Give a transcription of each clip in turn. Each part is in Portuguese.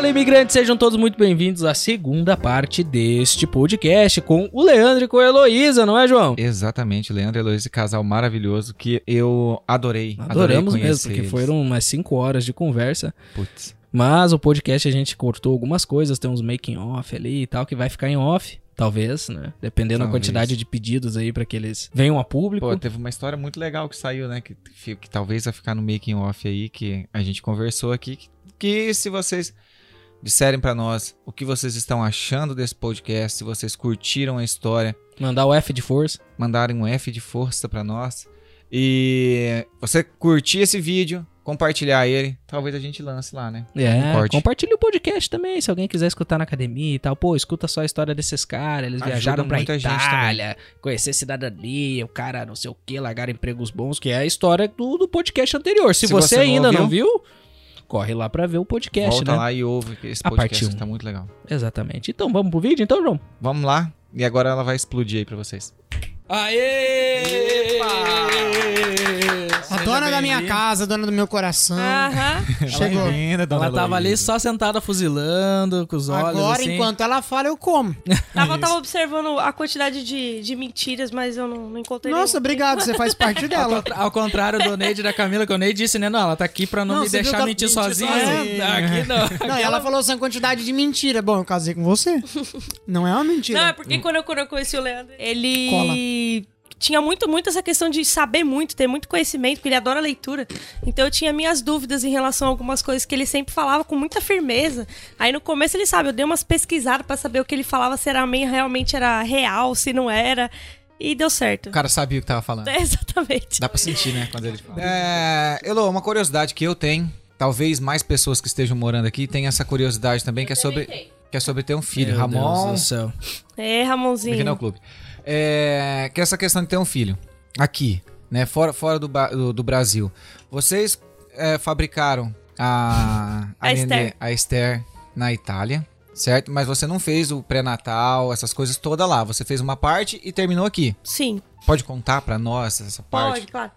Fala, imigrantes, sejam todos muito bem-vindos à segunda parte deste podcast com o Leandro e com a Heloísa, não é, João? Exatamente, Leandro e Heloísa, casal maravilhoso que eu adorei. Adoramos adorei mesmo, porque eles. foram umas 5 horas de conversa. Putz. Mas o podcast a gente cortou algumas coisas, tem uns making off ali e tal, que vai ficar em off. Talvez, né? Dependendo da Talvez. quantidade de pedidos aí pra que eles venham a público. Pô, teve uma história muito legal que saiu, né? Que, que, que talvez vai ficar no making off aí, que a gente conversou aqui. Que, que se vocês disserem pra nós o que vocês estão achando desse podcast, se vocês curtiram a história, Mandar o F de força. mandarem um F de força pra nós. E você curtir esse vídeo, compartilhar ele, talvez a gente lance lá, né? É, Um compartilha o podcast também, se alguém quiser escutar na academia e tal. Pô, escuta só a história desses caras, eles Ajuda viajaram pra muita gente Itália, conhecer cidadania, o cara não sei o que, largar empregos bons, que é a história do, do podcast anterior. Se, Se você, você não ainda não ouviu, viu, corre lá pra ver o podcast, Volta né? lá e ouve, que esse A podcast um. tá muito legal. Exatamente. Então vamos pro vídeo então, João? Vamos lá, e agora ela vai explodir aí pra vocês. Aê! A dona da minha casa, a dona do meu coração. Aham. Chegou. Bem-vinda, dona Ela tava ali só sentada fuzilando, com os olhos Agora, assim. enquanto ela fala, eu como. Tava, tava observando a quantidade de, de mentiras, mas eu não, não encontrei. Nossa, nenhuma. obrigado, você faz parte Ao, dela. contra- ao contrário do Neide e da Camila, que o Neide disse, né? Não, ela tá aqui pra não, Não, me viu deixar ela mentir sozinha. Aqui não. Não, e ela falou essa quantidade de mentira. Bom, eu casei com você. Não é uma mentira. Não, é porque quando eu, quando eu conheci o Leandro, ele tinha muito, muito essa questão de saber muito, ter muito conhecimento, porque ele adora leitura. Então eu tinha minhas dúvidas em relação a algumas coisas que ele sempre falava com muita firmeza. Aí no começo ele sabe, eu dei umas pesquisadas pra saber o que ele falava, se era meio, realmente era real, se não era. E deu certo. O cara sabia o que tava falando. É, exatamente. Dá pra sentir, né? Quando ele fala. É, Elo, uma curiosidade que eu tenho, talvez mais pessoas que estejam morando aqui tenham essa curiosidade também, que é sobre, que é sobre ter um filho. Meu Ramon, Deus do céu. É, Ramonzinho. aqui no clube. É, que é essa questão de ter um filho aqui, né? Fora, fora do, do, do Brasil. Vocês é, fabricaram a, A Nenê- Esther. a Esther na Itália, certo? Mas você não fez o pré-natal, essas coisas toda lá. Você fez uma parte e terminou aqui. Sim. Pode contar pra nós essa parte? Pode, claro.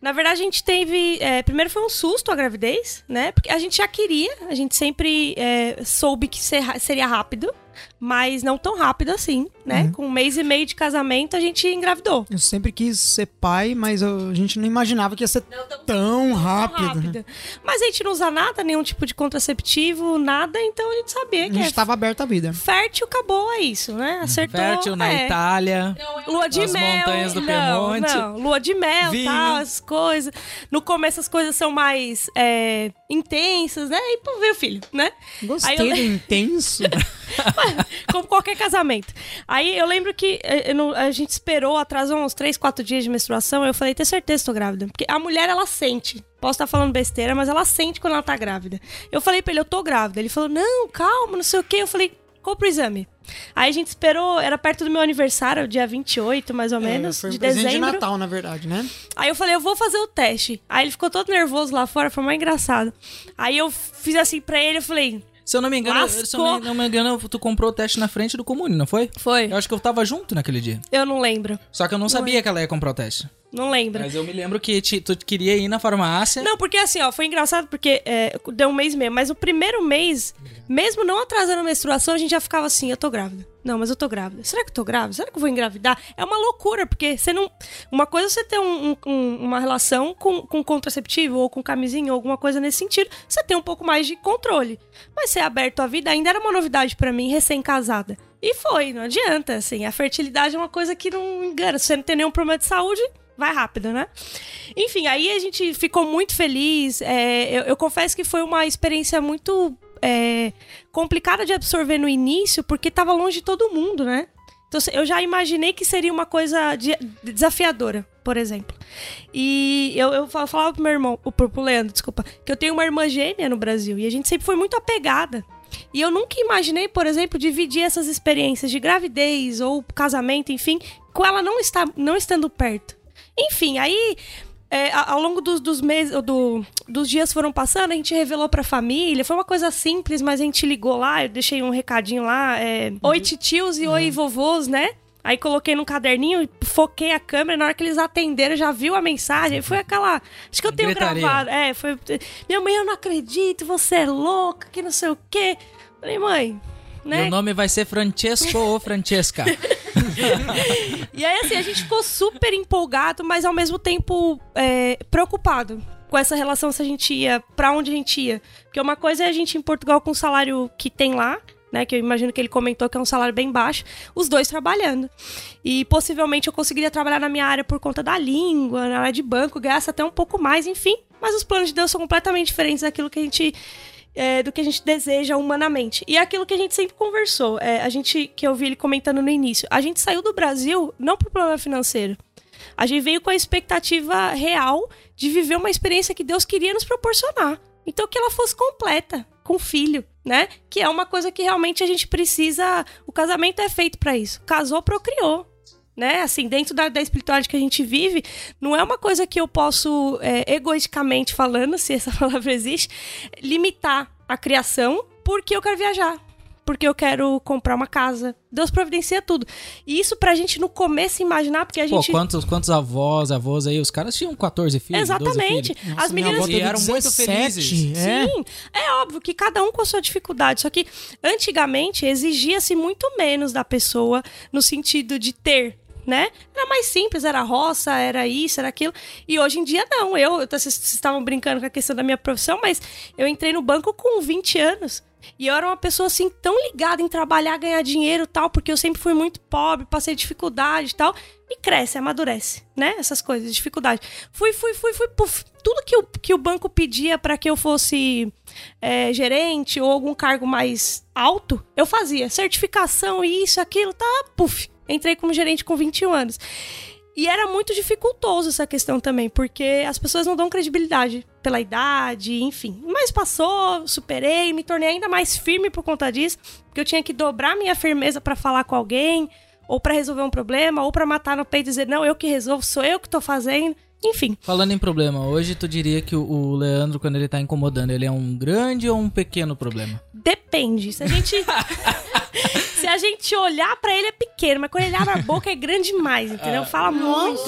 Na verdade, a gente teve. é, primeiro foi um susto a gravidez, né? Porque a gente já queria, a gente sempre é, soube que ser- seria rápido, mas não tão rápido assim, né? Com um mês e meio de casamento, a gente engravidou. Eu sempre quis ser pai, mas eu- a gente não imaginava que ia ser tão rápido. né? Mas a gente não usa nada, nenhum tipo de contraceptivo, nada, então a gente sabia A que gente é tava aberta à vida. fértil, acabou, é isso, né? Acertou. Fértil na é. Itália. Lua de Nas mel. montanhas do não, Piemonte. Não, lua de mel, Vinho. tal, as coisas. No começo as coisas são mais é, intensas, né? E pô, veio o filho, né? Gostei Aí eu- do intenso. Como qualquer casamento. Aí eu lembro que eh, a gente esperou, atrasou uns 3, 4 dias de menstruação. Eu falei, tenho certeza que tô grávida. Porque a mulher, ela sente. Posso estar falando besteira, mas ela sente quando ela tá grávida. Eu falei pra ele, eu tô grávida. Ele falou, não, calma, não sei o quê. Eu falei, compra o exame. Aí a gente esperou, era perto do meu aniversário, dia 28, mais ou É, menos, foi um de presente de dezembro. Natal, na verdade, né? Aí eu falei, eu vou fazer o teste. Aí ele ficou todo nervoso lá fora, foi mais engraçado. Aí eu fiz assim pra ele, eu falei, Se eu não me engano, se eu não me engano, tu comprou o teste na frente do Comune, não foi? foi? Eu acho que eu tava junto naquele dia. Eu não lembro. Só que eu não sabia que ela ia comprar o teste. Não lembro. Mas eu me lembro que ti- tu queria ir na farmácia. Não, porque assim, ó, foi engraçado porque é, deu um mês mesmo, mas o primeiro mês, mesmo não atrasando a menstruação, a gente já ficava assim, eu tô grávida. Não, mas eu tô grávida. Será que eu tô grávida? Será que eu vou engravidar? É uma loucura, porque você não. Uma coisa é você ter um- um- um- uma relação com, com contraceptivo ou com camisinha ou alguma coisa nesse sentido. Você tem um pouco mais de controle. Mas ser aberto à vida ainda era uma novidade pra mim, recém-casada. E foi, não adianta, assim. A fertilidade é uma coisa que não engana. Se você não tem nenhum problema de saúde, vai rápido, né? Enfim, aí a gente ficou muito feliz. é, eu, eu confesso que foi uma experiência muito é, complicada de absorver no início, porque tava longe de todo mundo, né? Então eu já imaginei que seria uma coisa de- desafiadora, por exemplo. E eu, eu fal- falava pro meu irmão, pro, pro Leandro, desculpa, que eu tenho uma irmã gêmea no Brasil e a gente sempre foi muito apegada. E eu nunca imaginei, por exemplo, dividir essas experiências de gravidez ou casamento, enfim, com ela não, está, não estando perto. Enfim, aí é, ao longo dos, dos meses, do- dos dias foram passando, a gente revelou pra família. Foi uma coisa simples, mas a gente ligou lá, eu deixei um recadinho lá. é, oi titios e oi vovôs, né? Aí coloquei num caderninho, foquei a câmera, na hora que eles atenderam, já viu a mensagem. Foi aquela. Acho que eu tenho Gritaria. gravado. É, foi. Minha mãe, eu não acredito, você é louca, que não sei o quê. Falei, mãe. Né? Meu nome vai ser Francesco ou Francesca. E aí, assim, a gente ficou super empolgado, mas ao mesmo tempo é, preocupado com essa relação se a gente ia, pra onde a gente ia. Porque uma coisa é a gente em Portugal com o salário que tem lá, né? Que eu imagino que ele comentou que é um salário bem baixo, os dois trabalhando. E possivelmente eu conseguiria trabalhar na minha área por conta da língua, na área de banco, ganhasse até um pouco mais, enfim. Mas os planos de Deus são completamente diferentes daquilo que a gente é, do que a gente deseja humanamente. E é aquilo que a gente sempre conversou. É, a gente, que eu vi ele comentando no início, a gente saiu do Brasil não por problema financeiro. A gente veio com a expectativa real de viver uma experiência que Deus queria nos proporcionar. Então que ela fosse completa, com filho, né? Que é uma coisa que realmente a gente precisa. O casamento é feito para isso. Casou, procriou. Né? Assim, dentro da, da espiritualidade que a gente vive, não é uma coisa que eu posso, é, egoisticamente falando, se essa palavra existe, limitar a criação porque eu quero viajar. Porque eu quero comprar uma casa. Deus providencia tudo. E isso pra gente no começo imaginar, porque a Pô, gente. quantos, quantos avós, avós aí? Os caras tinham 14 filhos. 12 Exatamente. filhos. As minha meninas avó E eram muito 17, felizes. É. Sim, é óbvio que cada um com a sua dificuldade. Só que antigamente exigia-se muito menos da pessoa no sentido de ter. Né? Era mais simples, era roça, era isso, era aquilo. E hoje em dia, não. Eu, vocês estavam brincando com a questão da minha profissão, mas eu entrei no banco com 20 anos. E eu era uma pessoa assim, tão ligada em trabalhar, ganhar dinheiro tal, porque eu sempre fui muito pobre, passei dificuldade tal. E cresce, amadurece, né? Essas coisas, dificuldade. Fui, fui, fui, fui, puf. Tudo que o, que o banco pedia para que eu fosse é, gerente ou algum cargo mais alto, eu fazia. Certificação, isso, aquilo, tá, puf. Entrei como gerente com 21 anos. E era muito dificultoso essa questão também, porque as pessoas não dão credibilidade pela idade, enfim. Mas passou, superei, me tornei ainda mais firme por conta disso, porque eu tinha que dobrar minha firmeza pra falar com alguém, ou pra resolver um problema, ou pra matar no peito e dizer, não, eu que resolvo, sou eu que tô fazendo. Enfim, Falando em problema, hoje tu diria que o, Leandro, quando ele tá incomodando, ele é um grande ou um pequeno problema? depende. Se a gente. se a gente olhar pra ele é pequeno, mas quando ele abre a boca é grande demais, entendeu? Fala muito.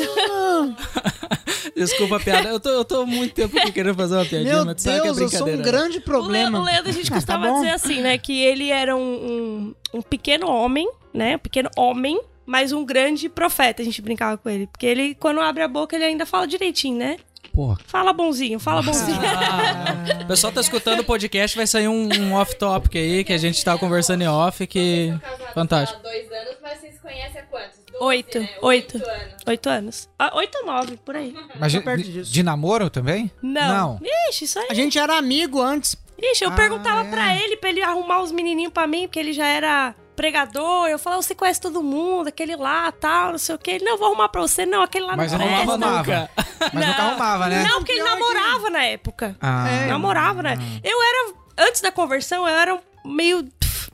Desculpa a piada, eu tô, eu tô há muito tempo aqui querendo fazer uma piadinha, Meu mas tu sabe que é Deus, eu sou um brincadeira. né? grande problema. O Leandro, a gente Ah, costuma tá dizer assim, né? Que ele era um, um, um pequeno homem, né? Um pequeno homem, mas um grande profeta. A gente brincava com ele. Porque ele, quando abre a boca, ele ainda fala direitinho, né? Porra. Fala bonzinho, fala bonzinho. Ah, o pessoal tá escutando o podcast, vai sair um, um off-topic aí, que a gente tava conversando em off, que... Fantástico. Há dois anos, mas vocês conhecem há quantos? Doze, Oito, né? oito. anos. Oito anos. Ah, oito ou nove, por aí. Mas de, perto de- disso. de namoro também? Não. Ixi, isso aí. A gente era amigo antes. Ixi, eu Ah, perguntava é. pra ele, pra ele arrumar os menininhos pra mim, porque ele já era pregador. Eu falava, você conhece todo mundo, aquele lá, tal, não sei o quê. Ele, não, vou arrumar pra você. Não, aquele lá Mas não presta. arrumava. Mas nunca arrumava, né? Não, porque ele namorava na época. Ah, Namorava, né? Eu era, antes da conversão, eu era meio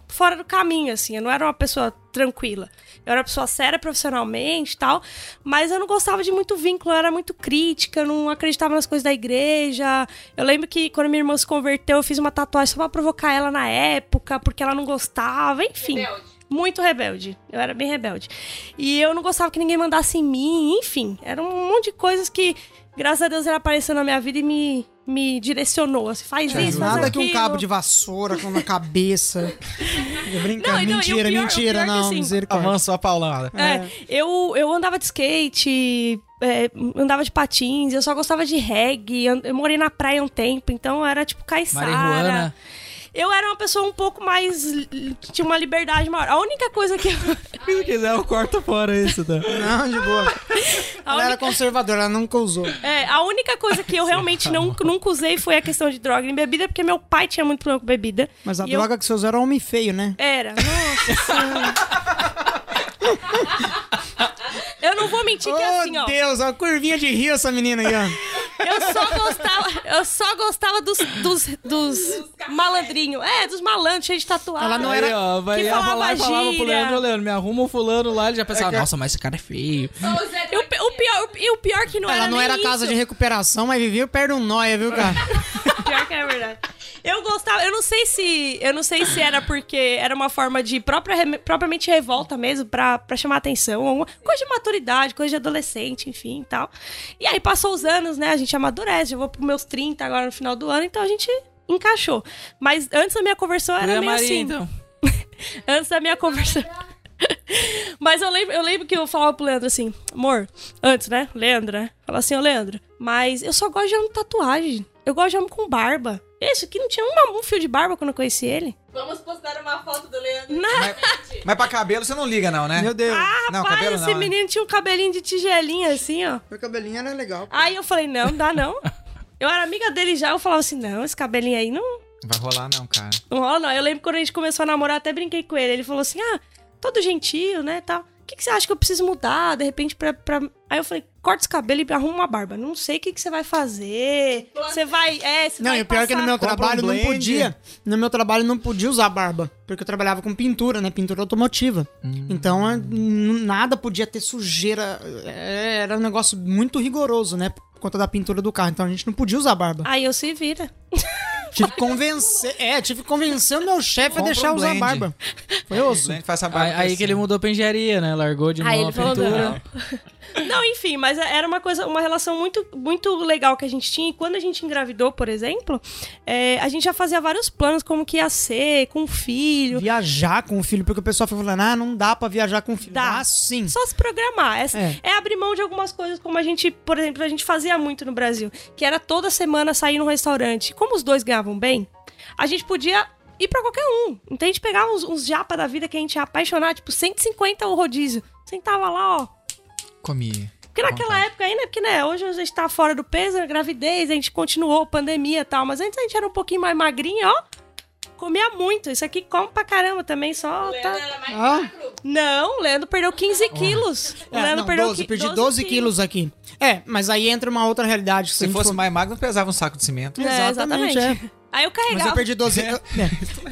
fora do caminho, assim. Eu não era uma pessoa tranquila. Eu era pessoa séria profissionalmente e tal, mas eu não gostava de muito vínculo, eu era muito crítica, eu não acreditava nas coisas da igreja. Eu lembro que quando minha irmã se converteu, eu fiz uma tatuagem só pra provocar ela na época, porque ela não gostava, enfim. Rebelde. Muito rebelde. Eu era bem rebelde. E eu não gostava que ninguém mandasse em mim, enfim. Era um monte de coisas que, graças a Deus, ele apareceu na minha vida e me, me direcionou. Assim, faz isso, faz Nada que um cabo de vassoura com na cabeça. Eu brinco, Não, e não, e o mentira, pior- mentira, é não, assim, misericórdia. avançou a paulada. É, eu, eu andava de skate, é, andava de patins, eu só gostava de reggae, eu, morei na praia um tempo, então era tipo caiçara. Marihuana. Eu era uma pessoa um pouco mais. que tinha uma liberdade maior. A única coisa que eu. Se quiser, eu corto fora isso, tá? Não, de boa. A Ela era única, conservadora, ela nunca usou. é, a única coisa que eu realmente não, nunca usei foi a questão de droga em bebida, porque meu pai tinha muito problema com bebida. Mas a E eu- droga que você usou era homem feio, né? Era. Nossa. Eu não vou mentir que oh, assim, ó. Deus, uma curvinha de rio essa menina aí, ó. Eu só gostava, eu só gostava dos, dos, dos malandrinhos. É, dos malandros, cheios de tatuagem. Ela não Aí, era- ó, vai que falava e falava pro. Leandro, "Ô, Leandro, me arruma um fulano lá, ele já pensava, É que- nossa, mas esse cara é feio. E o, pi- o pior, e o pior que não Ela era não nem era casa isso. de recuperação, mas vivia perto de um nóia, viu, cara? Pior que é verdade. Eu gostava, eu não sei se, eu não sei se era porque era uma forma de própria, propriamente revolta mesmo pra, pra chamar atenção, coisa de maturidade, coisa de adolescente, enfim, tal. E aí passou os anos, né? A gente amadurece, eu vou pros meus 30 agora no final do ano, então a gente encaixou. Mas antes da minha conversão era meio Maria, assim. então. Antes da minha conversão. Mas eu lembro, eu lembro que eu falava pro Leandro assim, amor, antes, né? Leandro, né? Falava assim, ô Leandro, mas eu só gosto de homem tatuagem. Eu gosto de homem com barba. Isso aqui não tinha uma, um fio de barba quando eu conheci ele. Vamos postar uma foto do Leandro. Não. Mas, mas pra cabelo você não liga, não, né? Meu Deus. Ah, Não, rapaz, cabelo esse não, né? menino tinha um cabelinho de tigelinha assim, ó. Meu cabelinho era legal. Aí eu falei, não, dá não. Eu era amiga dele já, eu falava assim, não, esse cabelinho aí não, Vai rolar, não, cara. não rola não. Eu lembro quando a gente começou a namorar, até brinquei com ele. Ele falou assim, ah, todo gentil, né, tal. O que, que você acha que eu preciso mudar, de repente, pra, pra... Aí eu falei, corta esse cabelo e arruma uma barba. Não sei o que, que você vai fazer. Você vai, é, você Não, vai e o pior é que no meu Compra um trabalho não podia. No meu trabalho não podia usar barba. Porque eu trabalhava com pintura, né? Pintura automotiva. Então é, nada podia ter sujeira. É, Era um negócio muito rigoroso, né? Por conta da pintura do carro. Então a gente não podia usar barba. Aí eu se vira. Tive que convencer. É, tive que convencer o meu chefe a deixar um usar blend. barba. Foi osso. Aí, aí que ele mudou pra engenharia, né? Largou de Aí mão a ele falou, pintura. Não, enfim, mas era uma coisa, uma relação muito, muito legal que a gente tinha. E quando a gente engravidou, por exemplo, é, a gente já fazia vários planos, como que ia ser, com o filho. Viajar com o filho, porque o pessoal foi falando, ah, não dá pra viajar com o filho. Dá. Ah, sim. Só se programar. É, É. é abrir mão de algumas coisas, como a gente, por exemplo, a gente fazia muito no Brasil, que era toda semana sair num restaurante. Como os dois ganhavam bem, a gente podia ir pra qualquer um. Então a gente pegava uns, uns japa da vida que a gente ia apaixonar, tipo 150 o rodízio. Sentava lá, ó. Comi. Porque naquela época ainda, porque né, hoje a gente tá fora do peso, gravidez, a gente continuou, pandemia e tal, mas antes a gente era um pouquinho mais magrinha, ó. Comia muito. Isso aqui come pra caramba também, só O tá... Leandro era mais Ah. magro. Não, o Leandro perdeu 15 quilos. O É, Leandro não, perdeu 12, qui- perdi 12 quilos aqui. É, mas aí entra uma outra realidade. Se fosse mais magro, não pesava um saco de cimento. É, Exatamente, exatamente. Aí eu Mas carregava. eu perdi 12. Eu, é,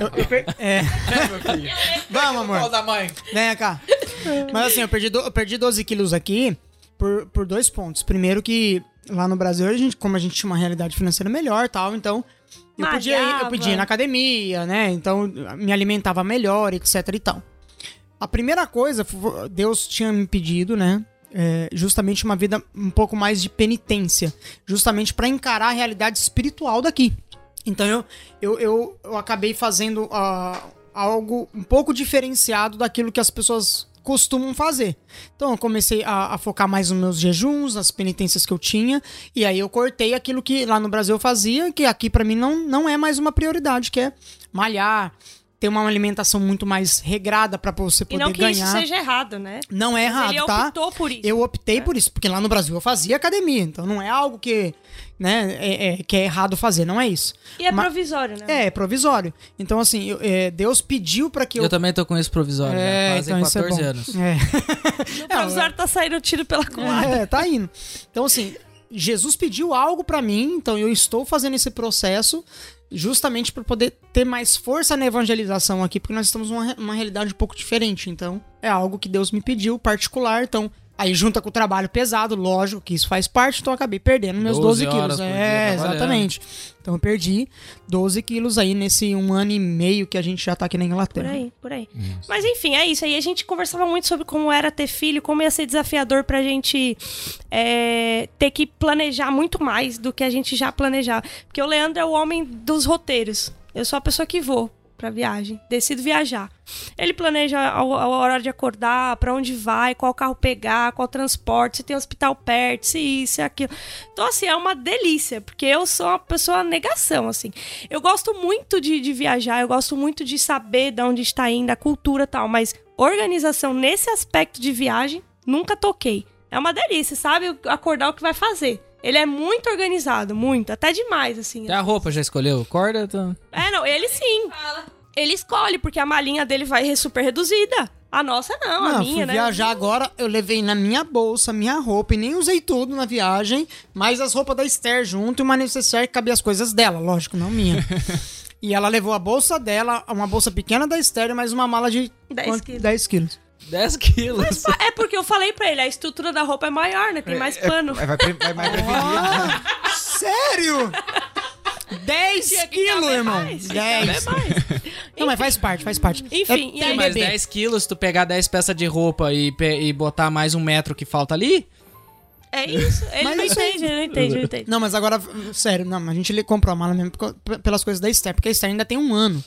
eu- eu per- é. Vamos, amor. da mãe. Vem cá. Mas assim, eu perdi, do- eu perdi 12 quilos aqui por, por dois pontos. Primeiro que lá no Brasil, a gente, como a gente tinha uma realidade financeira melhor e tal, então eu podia ir, eu podia ir na academia, né? Então me alimentava melhor, etc e tal. A primeira coisa, Deus tinha me pedido, né? é, justamente uma vida um pouco mais de penitência, justamente para encarar a realidade espiritual daqui. Então eu, eu, eu, eu acabei fazendo ah, algo um pouco diferenciado daquilo que as pessoas costumam fazer. Então eu comecei a, a focar mais nos meus jejuns, nas penitências que eu tinha, e aí eu cortei aquilo que lá no Brasil eu fazia, que aqui pra mim não, não é mais uma prioridade, que é malhar, ter uma alimentação muito mais regrada pra você E poder não que ganhar. isso seja errado, né? Não é errado, Ele tá? optou por isso. Eu optei por isso, porque lá no Brasil eu fazia academia, então não é algo que, né, é, é- que é errado fazer, não é isso. E é Ma- provisório, né? É, é provisório. Então, assim, eu- é, Deus pediu pra que eu. Eu também tô com esse provisório, É, já. Fazem então isso é 14 bom. anos. É. O provisório tá saindo tiro pela culatra. É, tá indo. Então, assim, Jesus pediu algo pra mim, então eu estou fazendo esse processo justamente para poder ter mais força na evangelização aqui, porque nós estamos numa, uma realidade um pouco diferente. Então, é algo que Deus me pediu, particular. Então, aí junta com o trabalho pesado, lógico que isso faz parte, então eu acabei perdendo meus 12, 12 horas quilos. por É, exatamente. Então eu perdi 12 quilos aí nesse um ano e meio que a gente já tá aqui na Por Inglaterra. aí, por aí. Mas enfim, é isso. Aí a gente conversava muito sobre como era ter filho, como ia ser desafiador pra gente é, ter que planejar muito mais do que a gente já planejava. Porque o Leandro é o homem dos roteiros. Eu sou a pessoa que vou pra viagem, decido viajar. Ele planeja a, hora de acordar, pra onde vai, qual carro pegar, qual transporte, se tem hospital perto, se isso, se aquilo. Então, assim, é uma delícia, porque eu sou uma pessoa negação, assim. Eu gosto muito de, de viajar, eu gosto muito de saber de onde está indo, a cultura tal, mas organização nesse aspecto de viagem, nunca toquei. É uma delícia, sabe? Acordar o que vai fazer. Ele é muito organizado, muito, até demais, assim. Até a roupa já escolheu? Corda? Tá... É, não, ele sim. Ele escolhe, porque a malinha dele vai super reduzida. A nossa não, a Não, minha, fui né? viajar agora, eu levei na minha bolsa, minha roupa, e nem usei tudo na viagem, mas as roupas da Esther junto e uma necessaire que cabia as coisas dela, lógico, não minha. e ela levou a bolsa dela, uma bolsa pequena da Esther e mais uma mala de 10 quanto? quilos. 10 quilos. 10 quilos. É porque eu falei pra ele, a estrutura da roupa é maior, né? Tem mais pano. Vai, vai, pre- vai mais prevenir. Sério? 10 Tinha que quilos, irmão. mais, 10. caber mais. Não, mas faz parte, faz parte. Enfim, é, e tem aí- Mas bebê. 10 quilos, se tu pegar 10 peças de roupa e, pe- e botar mais um metro que falta ali, É isso. Ele Mas não isso entende, ele não entende, não entende. Não, mas agora, sério, não, a gente comprou a mala mesmo pelas coisas da Esther, porque a Esther ainda tem um ano.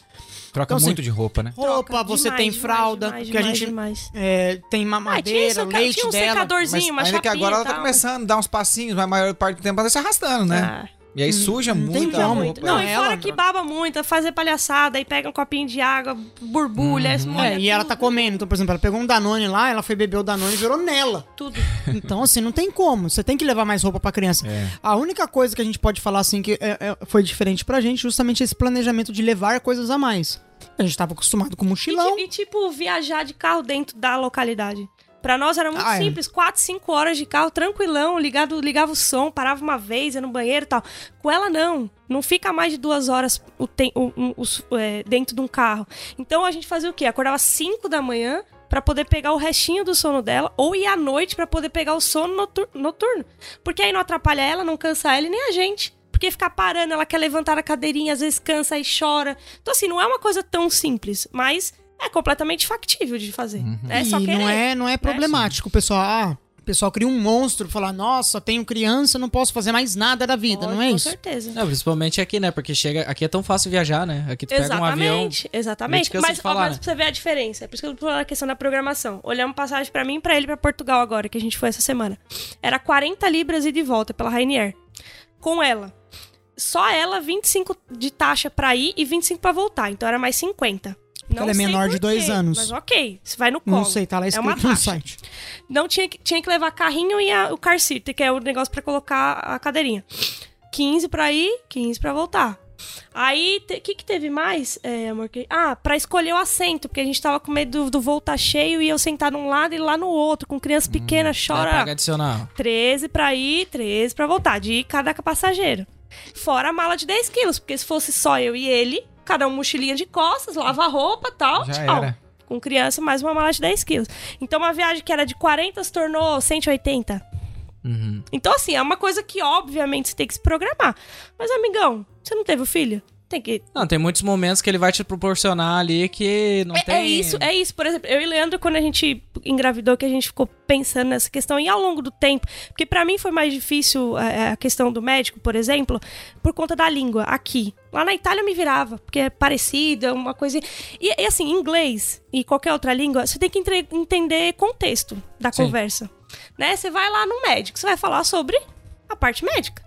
Troca Então, assim, muito de roupa, né? Roupa, Troca você demais, tem fralda, demais, porque a gente demais. é, tem Ah, tinha, mamadeira, leite tinha um dela. secadorzinho, uma ainda que agora ela tá começando a dar uns passinhos, mas a maior parte do tempo ela tá se arrastando, né? Ah. E aí suja tem muito a como. roupa. Não, Não, e ela- fora que baba muito, fazer palhaçada, aí pega um copinho de água, borbulha, Uhum. molha É, e ela tá comendo. Então, por exemplo, ela pegou um Danone lá, ela foi beber o Danone e virou nela. tudo. Então, assim, não tem como. Você tem que levar mais roupa pra criança. É. A única coisa que a gente pode falar, assim, que é- é- foi diferente pra gente, justamente esse planejamento de levar coisas a mais. A gente tava acostumado com E, mochilão. ti- e, tipo, viajar de carro dentro da localidade. Pra nós era muito Ah, é. simples, 4, 5 horas de carro, tranquilão, ligado, ligava o som, parava uma vez, ia no banheiro e tal. Com ela, não. Não fica mais de duas horas o tem- o- o- é, dentro de um carro. Então a gente fazia o quê? Acordava 5 da manhã pra poder pegar o restinho do sono dela, ou ia à noite pra poder pegar o sono notur- noturno. Porque aí não atrapalha ela, não cansa ela e nem a gente. Porque ficar parando, ela quer levantar a cadeirinha, às vezes cansa e chora. Então, assim, não é uma coisa tão simples, mas é completamente factível de fazer. É só e querer. não é, não é problemático. O pessoal, ah, o pessoal cria um monstro, fala, nossa, tenho criança, não posso fazer mais nada da vida, Pode, não é com isso? certeza. Não, principalmente aqui, né? Porque chega. Aqui é tão fácil viajar, né? Aqui tu pega um avião. Exatamente, exatamente. Mas, falar, ó, mas né? pra você ver a diferença. É por isso que eu tô falando a questão da programação. Olhamos passagem pra mim e pra ele pra Portugal agora, que a gente foi essa semana. Era 40 libras e de volta pela Rainier. Com ela. Só ela, 25 de taxa pra ir e 25 pra voltar. Então era mais 50. Não ela é menor de dois quê, anos. Mas ok, você vai no colo. Não sei, tá lá É escrito no taxa. site. Não tinha que, tinha que levar carrinho e a- o car seat, que é o negócio pra colocar a cadeirinha. 15 pra ir, 15 pra voltar. Aí, o que, que teve mais, é, amor? Que- Ah, pra escolher o assento, porque a gente tava com medo do, do voo tá cheio e eu sentar num lado e lá no outro, com criança pequena, Aí chora. paga adicional. 13 pra ir, 13 pra voltar, de cada passageiro. Fora a mala de 10 quilos, porque se fosse só eu e ele, cada um mochilinha de costas, lava a roupa tal, Já tchau. era. Com criança, mais uma mala de 10 quilos. Então, uma viagem que era de 40 se tornou 180. Uhum. Então, assim, é uma coisa que, obviamente, você tem que se programar. Mas, amigão, você não teve o filho? Tem que. Não, tem muitos momentos que ele vai te proporcionar ali que não É, tem. é isso, é isso. Por exemplo, eu e Leandro, quando a gente engravidou, que a gente ficou pensando nessa questão, e ao longo do tempo, porque pra mim foi mais difícil é, a questão do médico, por exemplo, por conta da língua, aqui. Lá na Itália eu me virava, porque é parecido, é uma coisa. E, e, assim, inglês e qualquer outra língua, você tem que entre- entender contexto da Sim. conversa. Né? Você vai lá no médico, você vai falar sobre a parte médica.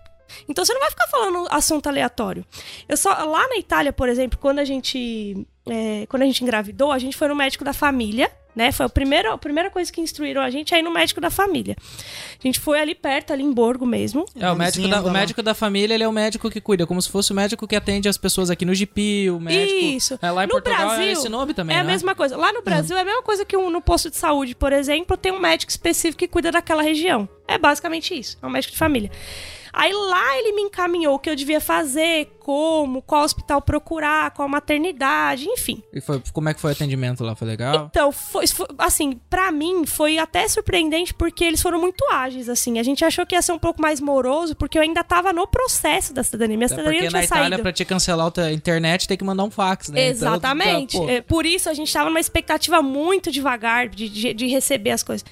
Então você não vai ficar falando assunto aleatório. Eu só lá na Itália, por exemplo, quando a gente é, quando a gente engravidou, a gente foi no médico da família, né? Foi a primeira, a primeira coisa que instruíram a gente é ir no médico da família. A gente foi ali perto, ali em Borgo mesmo. É, o médico, da, o médico da família, ele é o médico que cuida, como se fosse o médico que atende as pessoas aqui no GP, o médico... Isso. É, lá em No Portugal é Brasil, esse nome também, é a né? mesma coisa. Lá no Brasil é a mesma coisa que um- no posto de saúde, por exemplo, tem um médico específico que cuida daquela região. É basicamente isso. É um médico de família. Aí lá ele me encaminhou o que eu devia fazer, como, qual hospital procurar, qual maternidade, enfim. E foi, como é que foi o atendimento lá? Foi legal? Então, foi, foi- assim, pra mim foi até surpreendente porque eles foram muito ágeis, assim. A gente achou que ia ser um pouco mais moroso porque eu ainda tava no processo da cidadania. Minha Até cidadania porque não na tinha Itália, saído. pra te cancelar a internet, tem que mandar um fax, né? Então, Exatamente. pô, É, por isso a gente tava numa expectativa muito devagar de, de, de receber as coisas.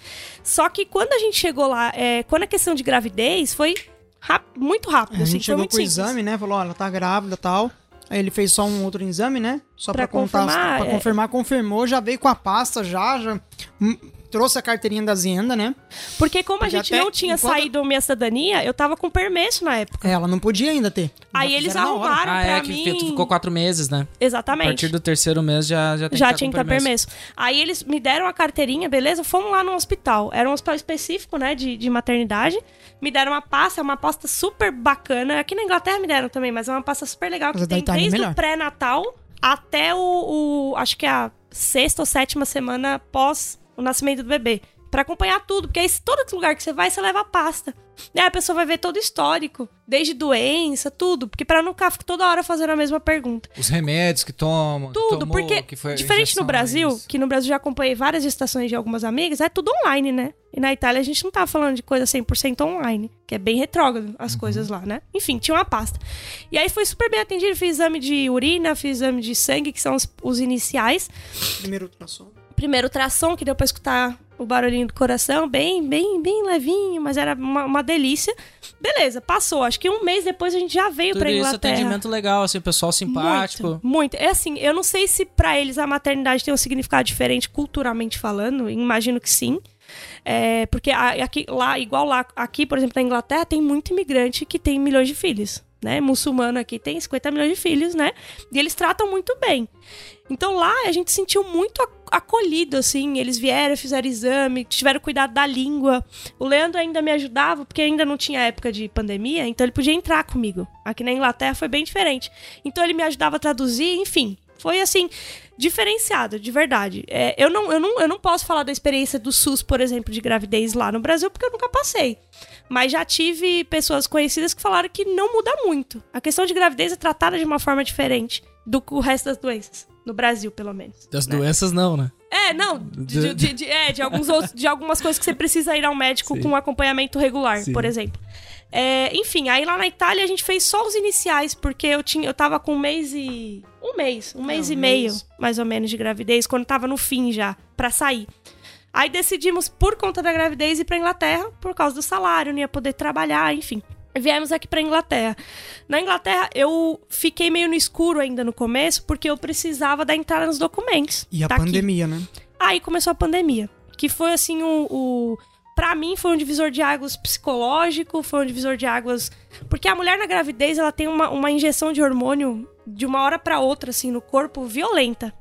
Só que quando a gente chegou lá, é, quando a questão de gravidez foi rap- muito rápido. A assim, gente foi chegou com o exame, né? Falou, ó, ela tá grávida e tal. Aí ele fez só um outro exame, né? Só Pra pra, contar, confirmar, pra é. confirmar, confirmou, já veio com a pasta, já, já hum, trouxe a carteirinha da Zenda, né? Porque como a Porque gente até não tinha enquanto- saído minha cidadania, eu tava com permesso na época. Ela não podia ainda ter. Aí Já eles arrumaram Ah, pra é, que mim. que tu ficou quatro meses, né? A Exatamente. partir do terceiro mês já, já tem já tinha que com estar permesso. Aí eles me deram a carteirinha, beleza? Fomos lá no hospital. Era um hospital específico, né, de, de maternidade. Me deram uma pasta, é uma pasta super bacana. Aqui na Inglaterra me deram também, mas é uma pasta super legal que a tem Itália é desde melhor. o pré-natal até o, o- acho que é a sexta ou sétima semana pós o nascimento do bebê. Pra acompanhar tudo, porque aí todo lugar que você vai, você leva a pasta. E aí a pessoa vai ver todo o histórico, desde doença, tudo, porque pra não ficar toda hora fazendo a mesma pergunta. Os remédios que tomam. Tudo, tomou, porque que foi diferente no Brasil, isso. que no Brasil já acompanhei várias estações de algumas amigas, é tudo online, né? E na Itália a gente não tá falando de coisa 100% online, que é bem retrógrado as coisas lá, né? Enfim, tinha uma pasta. E aí foi super bem atendido, fiz exame de urina, fiz exame de sangue, que são os, os iniciais. Primeiro ultrassom. Primeiro ultrassom, que deu pra escutar o barulhinho do coração, bem, bem, bem levinho, mas era uma, uma delícia. Beleza, passou. Acho que um mês depois a gente já veio Tudo pra Inglaterra. atendimento legal, assim, pessoal simpático. Muito, muito. É assim, eu não sei se pra eles a maternidade tem um significado diferente culturalmente falando, imagino que sim. É, porque aqui, lá, igual lá, aqui, por exemplo, na Inglaterra, tem muito imigrante que tem milhões de filhos, né? Muçulmano aqui tem 50 milhões de filhos, né? E eles tratam muito bem. Então lá a gente se sentiu muito ac- acolhido, assim. Eles vieram, fizeram exame, tiveram cuidado da língua. O Leandro ainda me ajudava, porque ainda não tinha época de pandemia, então ele podia entrar comigo. Aqui na Inglaterra foi bem diferente. Então ele me ajudava a traduzir, enfim. Foi assim, diferenciado, de verdade. É, eu, não, eu, não, eu não posso falar da experiência do SUS, por exemplo, de gravidez lá no Brasil, porque eu nunca passei. Mas já tive pessoas conhecidas que falaram que não muda muito. A questão de gravidez é tratada de uma forma diferente do que o resto das doenças. No Brasil, pelo menos. Das né? doenças, não, né? É, não, de, de- de- é, de, alguns outros- de algumas coisas que você precisa ir ao médico Sim. com um acompanhamento regular, Sim. por exemplo. É, enfim, aí lá na Itália a gente fez só os iniciais, porque eu tinha, eu tava com um mês e. Um mês, um mês um e meio, mês. mais ou menos, de gravidez, quando tava no fim já, pra sair. Aí decidimos, por conta da gravidez, ir pra Inglaterra, por causa do salário, não ia poder trabalhar, enfim. Viemos aqui pra Inglaterra. Na Inglaterra, eu fiquei meio no escuro ainda no começo, porque eu precisava da entrada nos documentos. E a Tá aqui. pandemia, né? Aí começou a pandemia. Que foi assim o. o para mim foi um divisor de águas psicológico, foi um divisor de águas. Porque a mulher na gravidez ela tem uma, uma injeção de hormônio de uma hora pra outra, assim, no corpo, violenta.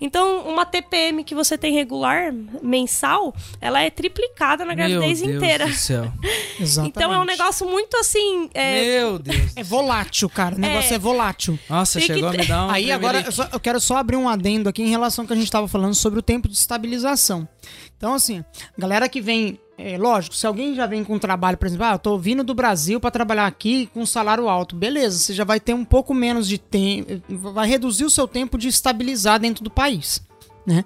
Então, uma TPM que você tem regular, mensal, ela é triplicada na gravidez Meu Deus inteira. do céu. Exatamente. Então é um negócio muito assim. é, Meu Deus. É volátil, cara. O negócio é, volátil. Nossa, Tem que chegou a me dar um Aí agora eu, só- eu quero só abrir um adendo aqui em relação ao que a gente estava falando sobre o tempo de estabilização. Então, assim, galera que vem. É, lógico, se alguém já vem com um trabalho, por exemplo, ah, eu tô vindo do Brasil para trabalhar aqui com um salário alto, beleza, você já vai ter um pouco menos de tempo, vai reduzir o seu tempo de estabilizar dentro do país, né?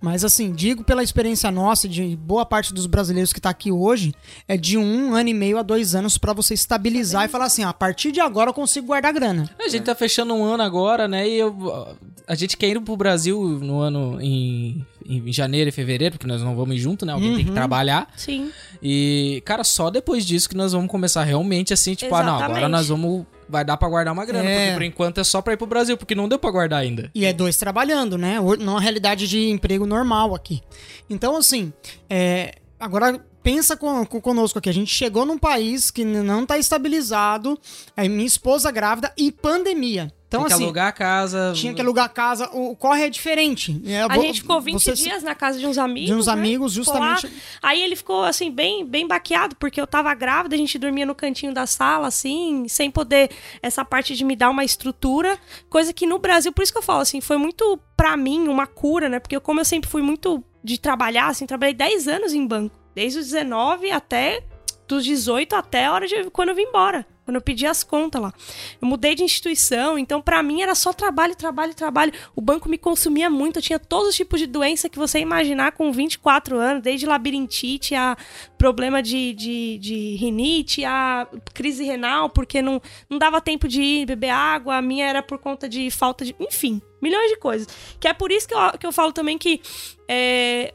Mas assim, digo pela experiência nossa, de boa parte dos brasileiros que tá aqui hoje, é de um ano e meio a dois anos para você estabilizar e falar assim, ah, a partir de agora eu consigo guardar grana. A gente tá fechando um ano agora, né? E eu, a gente quer ir pro Brasil no ano em, em janeiro e fevereiro, porque nós não vamos ir junto, né? Alguém tem que Uhum. trabalhar. Sim. E, cara, só depois disso que nós vamos começar realmente assim, tipo, ah, não, agora Exatamente. nós vamos. Vai dar pra guardar uma grana, É. porque por enquanto é só pra ir pro Brasil, porque não deu pra guardar ainda. E é dois trabalhando, né? Não a realidade de emprego normal aqui. Então, assim, é, agora pensa com, com- conosco aqui. A gente chegou num país que não tá estabilizado, aí minha esposa grávida e pandemia. Então, tem que assim, alugar a casa. tinha que alugar casa. O corre é diferente. É, A gente ficou 20 você- dias na casa de uns amigos. De uns né? amigos, justamente. Aí ele ficou, assim, bem, bem baqueado, porque eu tava grávida, a gente dormia no cantinho da sala, assim, sem poder essa parte de me dar uma estrutura. Coisa que no Brasil, por isso que eu falo, assim, foi muito, pra mim, uma cura, né? Porque como eu sempre fui muito de trabalhar, assim, trabalhei 10 anos em banco. Desde os 19 até. Dos 18 até a hora de quando eu vim embora. Quando eu pedi as contas lá. Eu mudei de instituição, então pra mim era só trabalho, trabalho, trabalho. O banco me consumia muito, eu tinha todos os tipos de doença que você imaginar com 24 anos, desde labirintite a problema de, de, de rinite, a crise renal, porque não, não dava tempo de ir beber água, a minha era por conta de falta de. Enfim, milhões de coisas. Que é por isso que eu, que eu falo também que. é,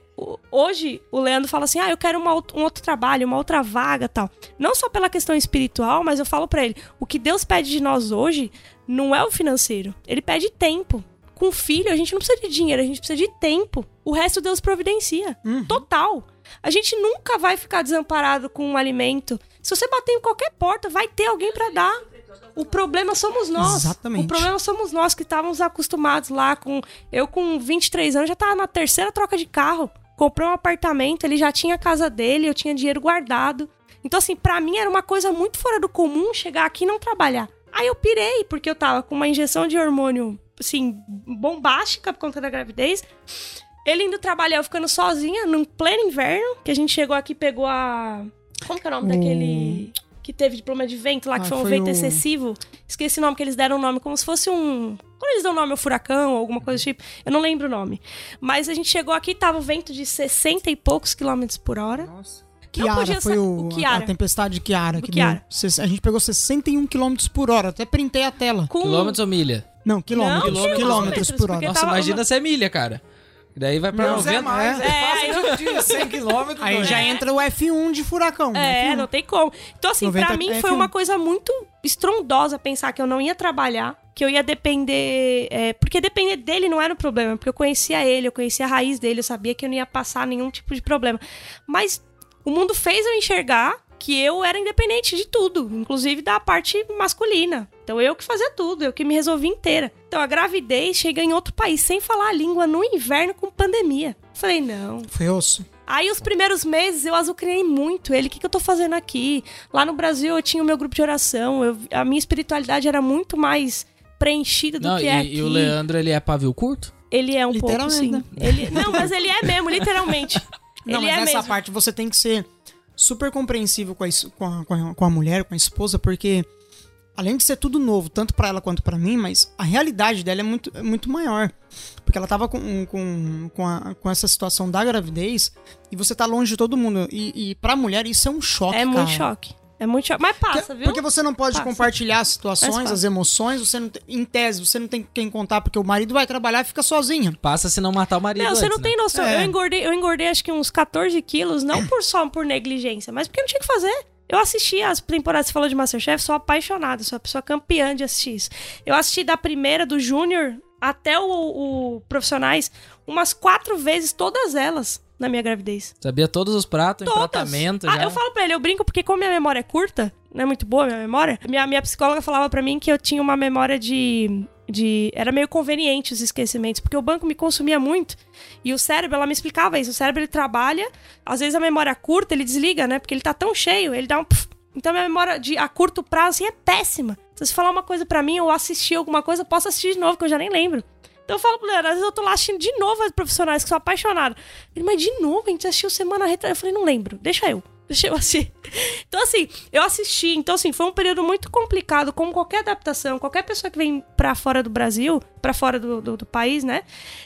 Hoje o Leandro fala assim: ah, eu quero uma um outro trabalho, uma outra vaga tal. Não só pela questão espiritual, mas eu falo pra ele: o que Deus pede de nós hoje não é o financeiro, ele pede tempo. Com filho, a gente não precisa de dinheiro, a gente precisa de tempo. O resto Deus providencia. Total. A gente nunca vai ficar desamparado com um alimento. Se você bater em qualquer porta, vai ter alguém pra dar. O problema somos nós. Exatamente. O problema somos nós que estávamos acostumados lá com. Eu, com 23 anos, já tava na terceira troca de carro. Comprei um apartamento, ele já tinha a casa dele, eu tinha dinheiro guardado. Então, assim, pra mim era uma coisa muito fora do comum chegar aqui e não trabalhar. Aí eu pirei, porque eu tava com uma injeção de hormônio, assim, bombástica por conta da gravidez. Ele indo trabalhar, eu ficando sozinha, num pleno inverno, que a gente chegou aqui e pegou a. Como que é o nome O- daquele. Que teve diploma de vento lá, que Ah, foi um foi vento o- excessivo. Esqueci o nome que eles deram o nome, como se fosse um. Quando eles dão nome ao furacão ou alguma coisa do tipo, eu não lembro o nome. Mas a gente chegou aqui tava o vento de 60 e poucos quilômetros por hora. Nossa. Kiara podia foi o, o Kiara. a tempestade Kiara. O Que Kiara. deu a gente pegou 61 km por hora. Até printei a tela. Com Quilômetros ou milha? Não, quilômetros. Não, quilômetros, quilômetros, por hora. Nossa, imagina se é milha, cara. Daí vai pra Não, 90. é mais, é, É, quase de 100 km. Aí já entra o F1 de furacão. É, F1. não tem como. Então, assim, 90 pra mim é foi uma coisa muito estrondosa pensar que eu não ia trabalhar, que eu ia depender. é, porque depender dele não era um problema, porque eu conhecia ele, eu conhecia a raiz dele, eu sabia que eu não ia passar nenhum tipo de problema. Mas o mundo fez eu enxergar que eu era independente de tudo, inclusive da parte masculina. Então eu que fazia tudo, eu que me resolvi inteira. Então a gravidez chega em outro país sem falar a língua no inverno com pandemia. Falei, não, Foi osso. Aí os primeiros meses eu azucrinei muito ele. O que, que eu tô fazendo aqui? Lá no Brasil eu tinha o meu grupo de oração. eu- a minha espiritualidade era muito mais preenchida do Não, que e, é aqui. e o Leandro, ele é pavio curto? Ele é um pouco, sim. né? Ele, não, mas ele é mesmo, literalmente. Não, ele mas é nessa mesmo. parte você tem que ser super compreensivo com a, com, a, com, a, mulher, com a esposa, porque além de ser tudo novo, tanto pra ela quanto pra mim, mas a realidade dela é muito, é muito maior. Porque ela tava com, com, com, a- com essa situação da gravidez e você tá longe de todo mundo. E, e pra mulher isso é um choque, É muito cara. choque. É muito choque. Mas passa, Porque- viu? Porque você não pode Passa. compartilhar as situações, as emoções, você não tem- em tese, você não tem quem contar porque o marido vai trabalhar e fica sozinha. Passa se não matar o marido Não, você antes, não né? tem noção. É. Eu, engordei, eu engordei acho que uns 14 quilos, não por só por negligência, mas porque não tinha o que fazer. Eu assisti as temporadas, você falou de Masterchef, sou apaixonada, sou a pessoa campeã de assistir isso. Eu assisti da primeira, do Júnior, até o, o Profissionais, umas quatro vezes, todas elas, na minha gravidez. Sabia todos os pratos, Todas. empratamento Ah, já. eu falo pra ele, eu brinco porque como minha memória é curta, não é muito boa a minha memória, minha, minha psicóloga falava pra mim que eu tinha uma memória de, de... Era meio conveniente os esquecimentos, porque o banco me consumia muito. E o cérebro, ela me explicava isso, o cérebro ele trabalha, às vezes a memória é curta, ele desliga, né? Porque ele tá tão cheio, ele dá um... pf. Então minha memória de, a curto prazo assim, é péssima. Se você falar uma coisa pra mim ou assistir alguma coisa, eu posso assistir de novo, que eu já nem lembro. Então eu falo pro às vezes eu tô lá assistindo de novo as profissionais que sou apaixonada. Ele, mas de novo, a gente assistiu semana retrasada. Eu falei, não lembro, deixa eu. Deixa eu assistir. Então, assim, eu assisti. Então, assim, foi um período muito complicado, como qualquer adaptação, qualquer pessoa que vem pra fora do Brasil, pra fora do, do, do país, né?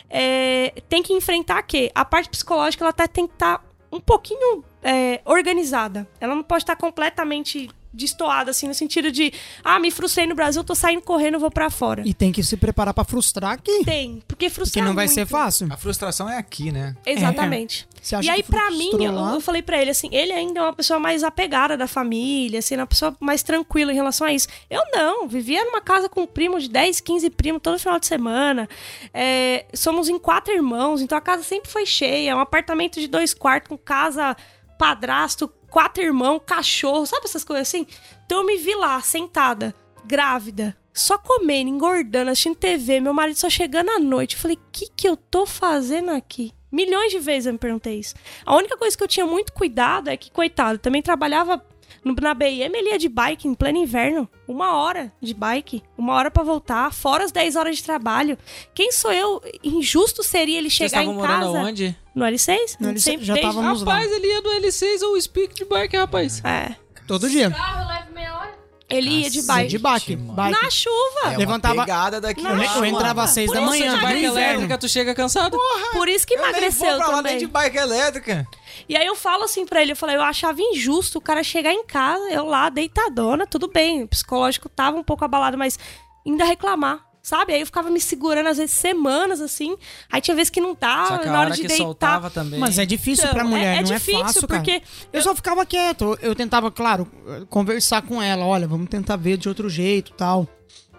é, tem que enfrentar que a parte psicológica ela tá, tem que estar um pouquinho é, organizada. Ela não pode estar completamente destoada, assim, no sentido de, ah, me frustrei no Brasil, tô saindo correndo, vou pra fora. E tem que se preparar pra frustrar aqui. Tem, porque Porque frustrar não vai muito. ser fácil. A frustração é aqui, né? Exatamente. Você acha E aí, pra mim, eu, eu falei pra ele assim, ele ainda é uma pessoa mais apegada da família, assim, uma pessoa mais tranquila em relação a isso. Eu não, vivia numa casa com um primo de 10, 15 primos todo final de semana. É, somos em quatro irmãos, então a casa sempre foi cheia. Um apartamento de dois quartos com casa, padrasto, quatro irmãos, cachorro, sabe essas coisas assim? Então eu me vi lá, sentada, grávida, só comendo, engordando, assistindo TV, meu marido só chegando à noite. Eu falei, o que, que eu tô fazendo aqui? Milhões de vezes eu me perguntei isso. A única coisa que eu tinha muito cuidado é que, coitado, também trabalhava na BM, ele ia de bike em pleno inverno. Uma hora de bike, uma hora pra voltar, fora as 10 horas de trabalho. Quem sou eu? Injusto seria ele chegar em morando casa. aonde? No L6? No L6, Sempre já desde- távamos lá. Rapaz, ele ia do L6 ou Speak de bike, rapaz. É. Todo dia. Carro, eu levo meia hora. Ele ia de bike. de bike. bike. Na chuva. É Levantava- pegada daqui. Não, Eu, eu entrava às seis da manhã, bike inverno. elétrica, tu chega cansado. Por isso que Eu nem vou emagreceu pra lá também. nem de bike elétrica. E aí eu falo assim pra ele, eu falei, eu achava injusto o cara chegar em casa, eu lá, deitadona, tudo bem, o psicológico tava um pouco abalado, mas ainda reclamar, sabe? Aí eu ficava me segurando, às vezes, semanas, assim, aí tinha vezes que não Só dava, que na hora hora de que deitar... soltava também. Mas é difícil Então, pra mulher, é, é não difícil, é fácil, cara. porque Eu só ficava quieto. Eu tentava, claro, conversar com ela. Olha, vamos tentar ver de outro jeito tal.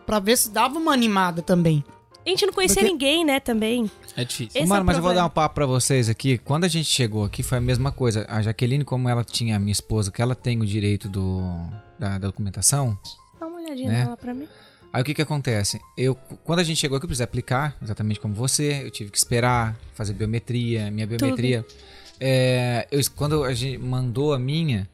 Pra ver se dava uma animada também. a gente não conhecia Porque- ninguém, né, também. É difícil. Esse é Mano, o mas eu vou dar um papo pra vocês aqui. Quando a gente chegou aqui, foi a mesma coisa. A Jaqueline, como ela tinha a minha esposa, que ela tem o direito do, da, da documentação. Dá uma olhadinha Né? nela pra mim. Aí o que que acontece? Eu, quando a gente chegou aqui, eu precisei aplicar, exatamente como você. Eu tive que esperar, fazer biometria. Minha biometria. É, eu, quando a gente mandou a minha,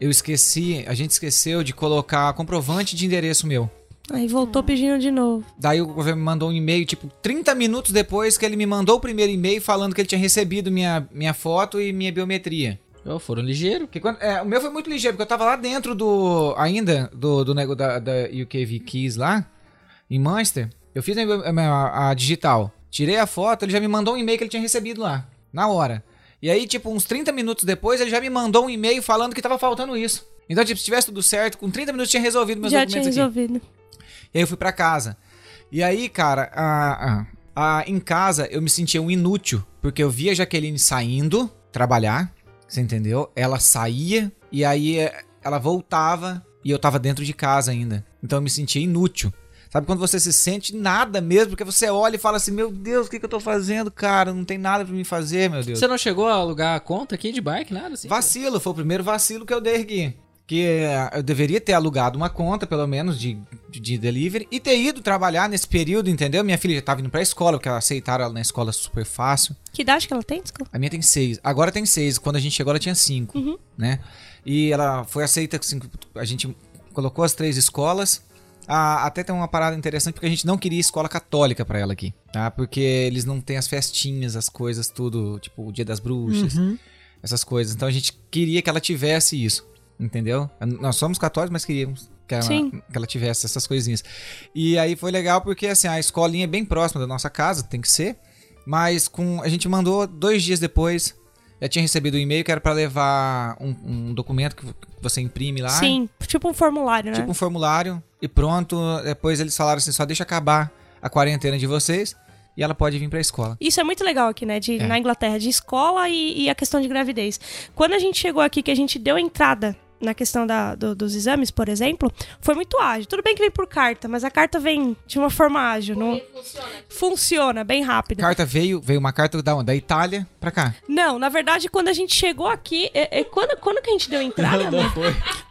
eu esqueci, a gente esqueceu de colocar comprovante de endereço meu. Aí voltou pedindo de novo. Daí o governo me mandou um e-mail, tipo, 30 minutos depois que ele me mandou o primeiro e-mail falando que ele tinha recebido minha, minha foto e minha biometria. Oh, foram ligeiro. Porque quando- é, o meu foi muito ligeiro, porque eu tava lá dentro do. ainda, do, do negócio da, da UKV Keys lá, em Manchester. Eu fiz a, a- a digital. Tirei a foto, ele já me mandou um e-mail que ele tinha recebido lá. Na hora. E aí, tipo, uns 30 minutos depois, ele já me mandou um e-mail falando que tava faltando isso. Então, tipo, se tivesse tudo certo, com 30 minutos tinha resolvido meus Já tinha documentos aqui. resolvido. E aí eu fui pra casa. E aí, cara, a, a- a- em casa eu me sentia um inútil, porque eu via a Jaqueline saindo trabalhar, você entendeu? Ela saía e aí eh, ela voltava e eu tava dentro de casa ainda. Então eu me sentia inútil. Sabe quando você se sente nada mesmo, porque você olha e fala assim: Meu Deus, o que, que eu tô fazendo, cara? Não tem nada pra me fazer, meu Deus. Você não chegou a alugar a conta aqui de bike, nada assim? Vacilo, foi o primeiro vacilo que eu dei aqui. Que eh, eu deveria ter alugado uma conta, pelo menos, de, de, de delivery e ter ido trabalhar nesse período, entendeu? Minha filha já tava indo pra escola, porque aceitaram ela na escola super fácil. Que idade que ela tem? Desculpa. A minha tem seis. Agora tem seis. Quando a gente chegou, ela tinha cinco, Uhum. né? E ela foi aceita, assim, a gente colocou as três escolas. Ah, até tem uma parada interessante, porque a gente não queria escola católica pra ela aqui, tá? Porque eles não têm as festinhas, as coisas, tudo, tipo o Dia das Bruxas, essas coisas. Então a gente queria que ela tivesse isso, entendeu? Nós somos católicos, mas queríamos que ela, que ela tivesse essas coisinhas. E aí foi legal porque, assim, a escolinha é bem próxima da nossa casa, tem que ser. Mas com a gente mandou dois dias depois. Já tinha recebido um e-mail que era pra levar um, um documento que você imprime lá. Sim, tipo um formulário, né? Tipo um formulário. E pronto. Depois eles falaram assim: só deixa acabar a quarentena de vocês. E ela pode vir pra escola. Isso é muito legal aqui, né? De, É. Na Inglaterra, de escola e, e a questão de gravidez. Quando a gente chegou aqui, que a gente deu entrada na questão da- do- dos exames, por exemplo, foi muito ágil. Tudo bem que vem por carta, mas a carta vem de uma forma ágil. Não... Funciona, bem rápido. Carta veio, veio uma carta da onde? Da Itália pra cá. Não, na verdade, quando a gente chegou aqui, é- é quando, quando que a gente deu entrada? amor?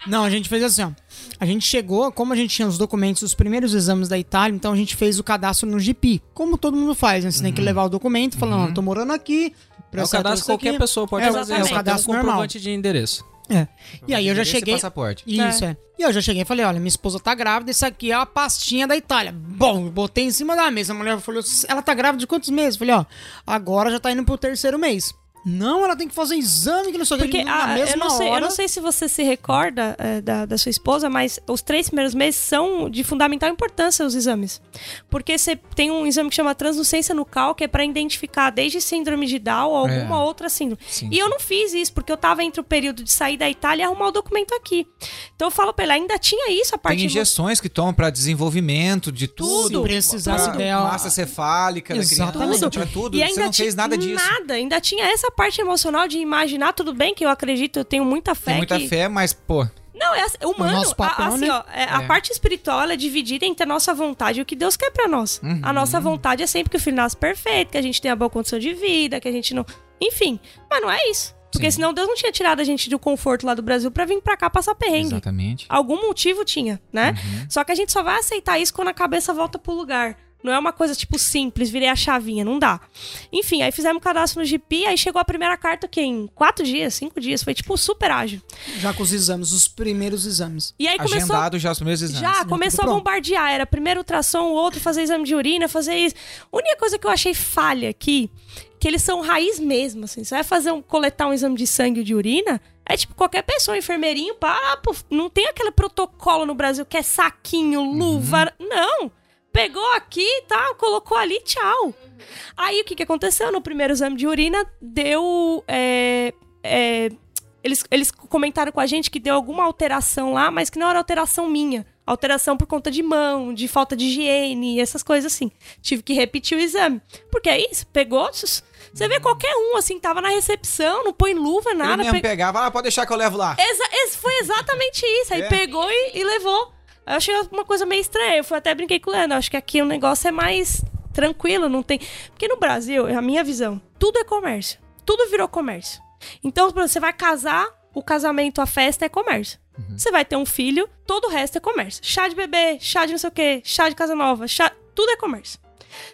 Não, a gente fez assim, ó. A gente chegou, como a gente tinha os documentos dos primeiros exames da Itália, então a gente fez o cadastro no GP. Como todo mundo faz, né? Você tem que levar o documento falando, ó, tô morando aqui. É o cadastro qualquer aqui. pessoa pode É, fazer. é o um cadastro normal. comprovante de endereço. É. E aí eu já Esse cheguei. passaporte. Isso, é. E eu já cheguei e falei, olha, minha esposa tá grávida, isso aqui é a pastinha da Itália. Bom, eu botei em cima da mesa. A mulher falou, ela tá grávida de quantos meses? Eu falei, ó, agora já tá indo pro terceiro mês. Não, ela tem que fazer exame, que não sei o que. Porque na ah, mesma eu, não sei, eu hora. não sei se você se recorda é, da, da sua esposa, mas os três primeiros meses são de fundamental importância os exames. Porque você tem um exame que chama translucência nucal, que é pra identificar desde síndrome de Down ou alguma É. outra síndrome. Sim. E eu não fiz isso, porque eu tava entre o período de sair da Itália e arrumar o documento aqui. Então eu falo pra ele, ainda tinha isso a parte Tem injeções que tomam pra desenvolvimento de tudo. Se precisasse pra dela. Massa cefálica da criança. Exatamente. Tudo, pra tudo. E Você ainda não fez nada disso. Nada, ainda tinha essa parte emocional de imaginar, tudo bem que eu acredito, eu tenho muita fé Tem muita que... fé, mas, pô, Não, é assim, humano. nosso papel, a, assim, né? ó, é, a É. parte espiritual é dividida entre a nossa vontade e o que Deus quer pra nós. Uhum. A nossa vontade é sempre que o filho nasce perfeito, que a gente tenha boa condição de vida, que a gente não. Enfim, mas não é isso. Porque Sim. senão Deus não tinha tirado a gente do conforto lá do Brasil pra vir pra cá passar perrengue. exatamente. Algum motivo tinha, né? Uhum. Só que a gente só vai aceitar isso quando a cabeça volta pro lugar. Não é uma coisa tipo simples, virei a chavinha, não dá. Enfim, aí fizemos o cadastro no GP, aí chegou a primeira carta que em quatro dias, cinco dias, foi tipo super ágil. Já com os exames, os primeiros exames. E aí começou Agendado já os primeiros exames. já, começou a bombardear. Era primeiro ultrassom, o outro fazer exame de urina, fazer isso. A única coisa que eu achei falha aqui, que eles são raiz mesmo, assim. Você vai fazer um, coletar um exame de sangue ou de urina, é tipo qualquer pessoa, enfermeirinho, pá, pô, não tem aquele protocolo no Brasil que é saquinho, luva. Não! Pegou aqui, tá? Colocou ali, tchau. Aí o que, que aconteceu? No primeiro exame de urina, deu. é, é, eles, eles comentaram com a gente que deu alguma alteração lá, mas que não era alteração minha. Alteração por conta de mão, de falta de higiene, essas coisas assim. Tive que repetir o exame. Porque é isso, pegou. Você vê qualquer um, assim, tava na recepção, não põe luva, Ele nada. mesmo pe- pegava, ah, pode deixar que eu levo lá. Exa ex- foi exatamente isso. Aí É. pegou e, e levou. Eu achei uma coisa meio estranha. Eu fui até brinquei com o Leandro. Acho que aqui o negócio é mais tranquilo, não tem. Porque no Brasil, é a minha visão, tudo é comércio. Tudo virou comércio. Então, você vai casar, o casamento, a festa é comércio. Você vai ter um filho, todo o resto é comércio. Chá de bebê, chá de não sei o quê, chá de casa nova, chá. Tudo é comércio.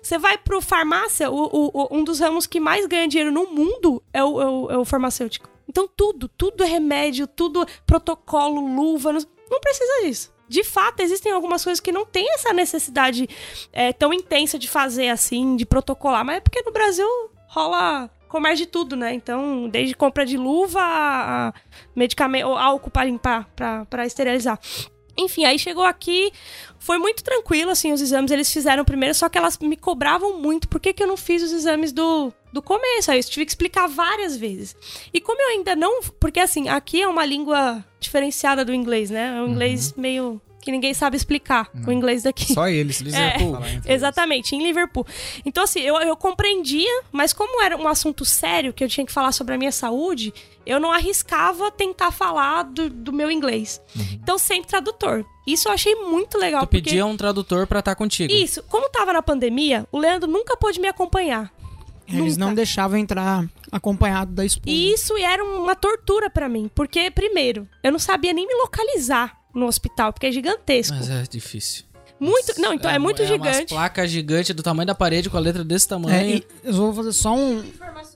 Você vai pro farmácia, o, o- o- um dos ramos que mais ganha dinheiro no mundo é o, é é farmacêutico. Então tudo, tudo é remédio, tudo é protocolo, luva, não, não precisa disso. De fato, existem algumas coisas que não tem essa necessidade é, tão intensa de fazer assim, de protocolar. Mas é porque no Brasil rola comércio de tudo, né? Então, desde compra de luva a, medicamento, álcool para limpar, para esterilizar. Enfim, aí chegou aqui, foi muito tranquilo, assim, os exames eles fizeram primeiro, só que elas me cobravam muito. Por que, que eu não fiz os exames do, do começo? Aí eu tive que explicar várias vezes. E como eu ainda não. Porque, assim, aqui é uma língua diferenciada do inglês, né? É um inglês meio. que ninguém sabe explicar, o inglês daqui. Só eles. Liverpool. Eles. Exatamente, em Liverpool. Então, assim, eu, eu compreendia, mas como era um assunto sério, que eu tinha que falar sobre a minha saúde, eu não arriscava tentar falar do, do meu inglês. Então, sempre tradutor. Isso eu achei muito legal. Tu porque... pedia um tradutor pra estar contigo. Isso, como tava na pandemia, o Leandro nunca pôde me acompanhar. Eles Nunca. não deixavam entrar acompanhado da esposa. E isso era uma tortura pra mim, porque, primeiro, eu não sabia nem me localizar no hospital, porque é gigantesco. Mas é difícil. Muito. Não, então é, muito Umas gigante. placas gigantes do tamanho da parede com a letra desse É, tamanho. e eu vou fazer só um.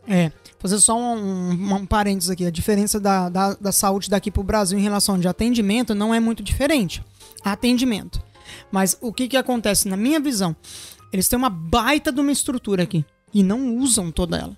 É, fazer só um, um, um parênteses aqui. A diferença da, da, da saúde daqui pro Brasil em relação de atendimento não é muito diferente. Atendimento. Mas o que que acontece? Na minha visão, eles têm uma baita de uma estrutura aqui. E não usam toda ela.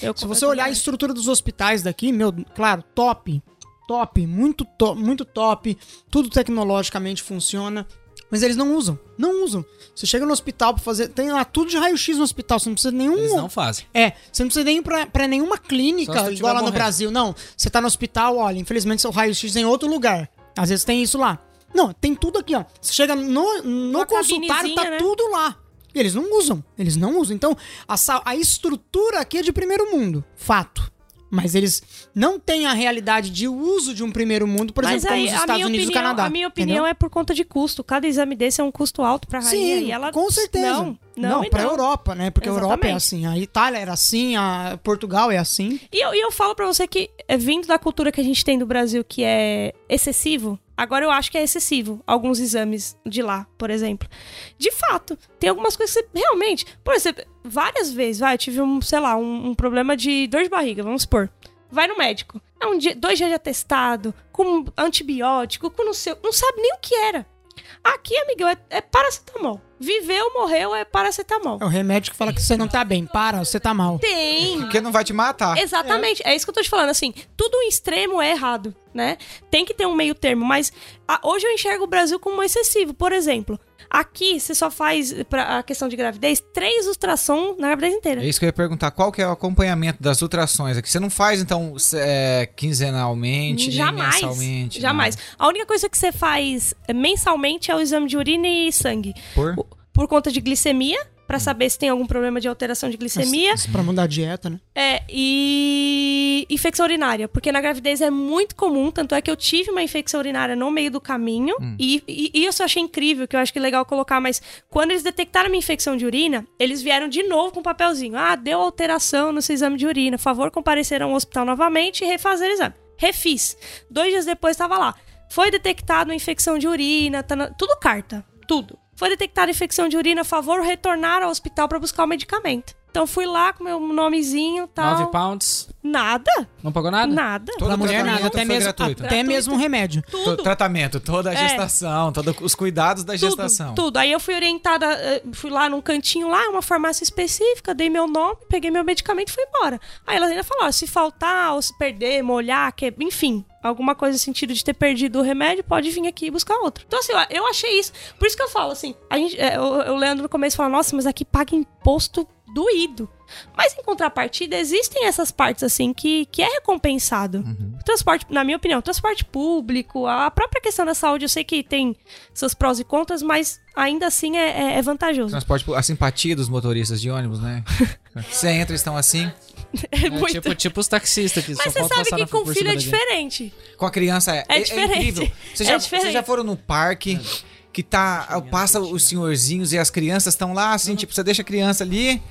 Eu- Se você olhar a estrutura dos hospitais daqui, meu, claro, top. Top, muito top, muito top. Tudo tecnologicamente funciona. Mas eles não usam. Não usam. Você chega no hospital pra fazer. Tem lá tudo de raio-x no hospital. Você não precisa de nenhum. Eles não fazem. É, você não precisa nem ir pra, pra nenhuma clínica igual lá no morrendo. Brasil. Não. Você tá no hospital, olha, infelizmente seu raio-x é em outro lugar. Às vezes tem isso lá. Não, tem tudo aqui, ó. Você chega no, no Uma consultário, tá né? tudo lá. E eles não usam. Eles não usam. Então, a, a estrutura aqui é de primeiro mundo. Fato. Mas eles não têm a realidade de uso de um primeiro mundo, por Mas exemplo, como aí, os a Estados Unidos e o Canadá. a minha opinião entendeu? é por conta de custo. Cada exame desse é um custo alto pra rainha. Sim, e ela... com certeza. Não, não, e pra não. Europa, né? Porque a Europa é Exatamente. assim, a Itália era assim, a Portugal é assim. E eu, e eu falo pra você que, é, vindo da cultura que a gente tem do Brasil, que é excessivo, agora eu acho que é excessivo alguns exames de lá, por exemplo. De fato, tem algumas coisas que você, realmente, por exemplo, várias vezes, vai, eu tive um, sei lá, um, um problema de dor de barriga, vamos supor. Vai no médico. É um dia, dois dias de atestado, com antibiótico, com não sei, não sabe nem o que era. Aqui, amigão, é, é paracetamol. Viveu, morreu, é paracetamol. É o remédio que fala que você não tá bem. Para, você tá mal. Tem. Porque não vai te matar. Exatamente, é. isso que eu tô te falando, assim, tudo em extremo é errado, né? Tem que ter um meio termo, mas a- hoje eu enxergo o Brasil como excessivo. Por exemplo, aqui você só faz, pra a questão de gravidez, três ultrassom na gravidez inteira. É isso que eu ia perguntar. Qual que é o acompanhamento das ultrações aqui? Você não faz, então, é, quinzenalmente, Jamais. mensalmente? Jamais. A única coisa que você faz mensalmente é o exame de urina e sangue. Por? Por conta de glicemia, pra saber se tem algum problema de alteração de glicemia. Isso pra mudar a dieta, né? É, e infecção urinária, porque na gravidez é muito comum, tanto é que eu tive uma infecção urinária no meio do caminho, e, e- e isso eu achei incrível, que eu acho que é legal colocar, mas quando eles detectaram minha infecção de urina, eles vieram de novo com um papelzinho, ah, deu alteração no seu exame de urina, favor comparecer ao hospital novamente e refazer o exame. Refiz. Dois dias depois estava lá. Foi detectado uma infecção de urina, tá na- tudo carta, tudo. Foi detectada infecção de urina, favor retornar ao hospital para buscar o medicamento. Então fui lá com meu nomezinho e tal. 9 pounds. Nada, Não pagou nada? nada. Todo Pra mulher nada, até mesmo, gratuito. até mesmo remédio. To- Tudo. tratamento, toda a É. gestação, todos os cuidados da Tudo, gestação. tudo. Aí eu fui orientada, eh, fui lá num cantinho lá, uma farmácia específica, dei meu nome, peguei meu medicamento e fui embora. Aí elas ainda falaram, se faltar, ou se perder, molhar, que, enfim, alguma coisa no sentido de ter perdido o remédio, pode vir aqui e buscar outro. Então, assim, eu- eu achei isso. Por isso que eu falo, assim, a gente, o, o Leandro no começo fala, nossa, mas aqui paga imposto doído. Mas em contrapartida, existem essas partes, assim, que, que é recompensado. O Transporte, na minha opinião, transporte público, a própria questão da saúde, eu sei que tem seus prós e contras, mas ainda assim é, é- é vantajoso. Transporte, a simpatia dos motoristas de ônibus, né? Você entra, estão assim. É É muito. tipo, tipo os taxistas que Mas só você sabe passar que na- com filho é diferente. Com a criança é, É diferente. incrível. Você É já, diferente. Vocês já foram no parque que tá. Passa os senhorzinhos e as crianças estão lá, assim, tipo, você deixa a criança ali.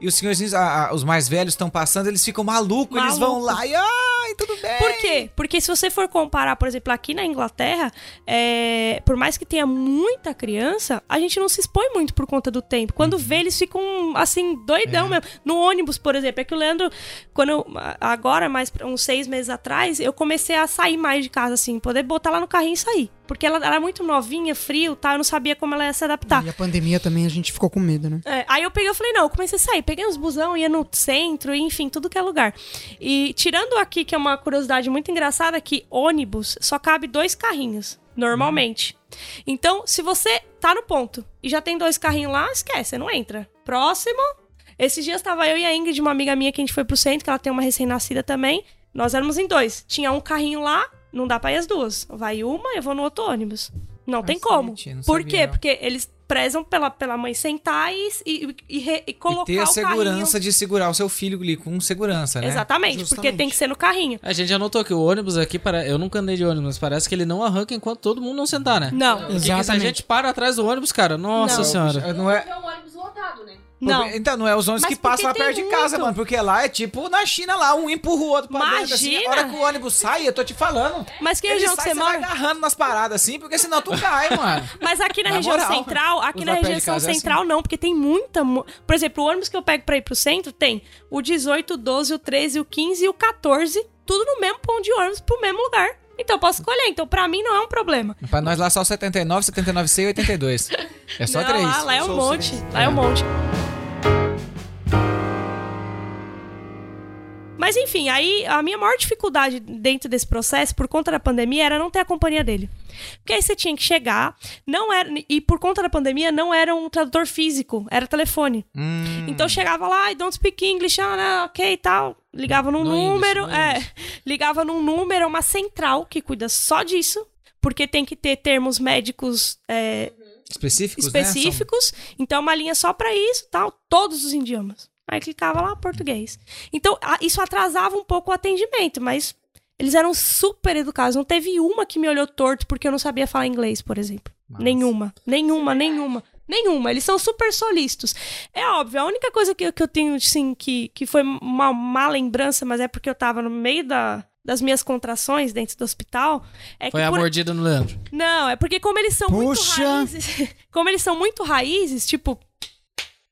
E os senhorzinhos, a- a- os mais velhos estão passando, eles ficam malucos, eles vão Maluco. lá e ai, tudo bem. Por quê? Porque se você for comparar, por exemplo, aqui na Inglaterra, é, por mais que tenha muita criança, a gente não se expõe muito por conta do tempo. Quando vê, eles ficam assim, doidão mesmo. No ônibus, por exemplo, é que o Leandro, quando eu, agora, mais uns seis meses atrás, eu comecei a sair mais de casa, assim, poder botar lá no carrinho e sair. Porque ela era muito novinha, frio, tá? Eu não sabia como ela ia se adaptar. E a pandemia também a gente ficou com medo, né? É, aí eu peguei, eu falei, não, eu comecei a sair, peguei uns busão, ia no centro, enfim, tudo que é lugar. E tirando aqui, que é uma curiosidade muito engraçada, que ônibus só cabe dois carrinhos, normalmente. Então, se você tá no ponto e já tem dois carrinhos lá, esquece, você não entra. Próximo. Esses dias tava eu e a Ingrid, uma amiga minha que a gente foi pro centro, que ela tem uma recém-nascida também. Nós éramos em dois. Tinha um carrinho lá, não dá pra ir as duas. Vai uma, eu vou no outro ônibus. Não tem como. Não Por sabia, quê? não. Porque eles prezam pela, pela mãe sentar e, e, e, re- e E colocar ter a o carrinho. segurança de segurar o seu filho ali com segurança, né? Exatamente, porque Justamente. tem que ser no carrinho. A gente já notou que o ônibus aqui, para... eu nunca andei de ônibus, mas parece que ele não arranca enquanto todo mundo não sentar, né? Não, Porque se a Exatamente. gente para atrás do ônibus, cara, nossa Não. senhora. Não é, É um ônibus lotado, né? Não. Então, não é os ônibus Mas que passam lá perto de casa, muito. mano. Porque lá é tipo na China lá, um empurra o outro pra dentro. Assim, a Imagina. hora que o ônibus sai, eu tô te falando. Mas que região que sai, você vai mora? agarrando nas paradas assim, porque senão tu cai, mano. Mas aqui na, Na região moral, central, aqui na região casa é central não, porque tem muita. mu- Por exemplo, o ônibus que eu pego pra ir pro centro tem o 18, o 12, o 13, o 15 e o 14, tudo no mesmo ponto de ônibus pro mesmo lugar. Então eu posso escolher, então pra mim não é um problema. Pra nós lá só 79, 79C e 82. É só não, três. Lá, lá é um monte. Lá é um monte. Mas enfim, aí a minha maior dificuldade dentro desse processo, por conta da pandemia, era não ter a companhia dele. Porque aí você tinha que chegar, não era. E por conta da pandemia, não era um tradutor físico, era telefone. Hum, Então chegava lá, I don't speak English, ah, né, ok e tal. Ligava num número, é. Ligava num número, é uma central que cuida só disso. Porque tem que ter termos médicos é, específicos, né? específicos. Então, uma linha só pra isso, tal, todos os idiomas. Aí clicava lá, português. Então, isso atrasava um pouco o atendimento, mas eles eram super educados. Não teve uma que me olhou torto porque eu não sabia falar inglês, por exemplo. Nenhuma, nenhuma, nenhuma. Nenhuma, eles são super solícitos. É óbvio, a única coisa que, eu- que eu tenho, assim, que, que foi uma má lembrança, mas é porque eu tava no meio da, das minhas contrações dentro do hospital, é Foi que a por- mordida no Leandro. não, é porque como eles são Puxa. muito raízes, como eles são muito raízes, tipo,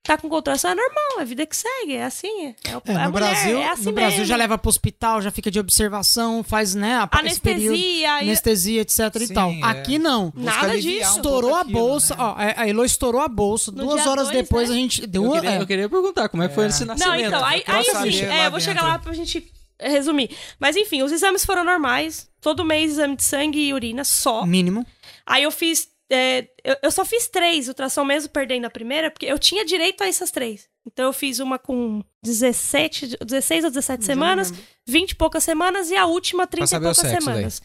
tá com contração é normal, é vida que segue, é assim, é, o- É, é no mulher, Brasil, é assim no Brasil mesmo. já leva pro hospital, já fica de observação, faz, né, a, esse período, anestesia, e- anestesia, etc e Sim, tal. é. Aqui não. Busca Nada disso. um Estourou a aquilo, bolsa, né? ó, a a Elo estourou a bolsa, No duas horas dois, depois né? a gente deu Eu uma... queria, é, eu queria perguntar como é que foi esse Não, nascimento. então, aí, aí assim, é, eu vou chegar lá pra gente resumir. Mas enfim, os exames foram normais, todo mês exame de sangue e urina só. mínimo. Aí eu fiz. É, eu, eu só fiz três ultrassom mesmo perdendo a primeira, porque eu tinha direito a essas três. Então eu fiz uma com 17, 16 ou 17 semanas, 20 e poucas semanas e a última 30 e poucas sexo daí. semanas.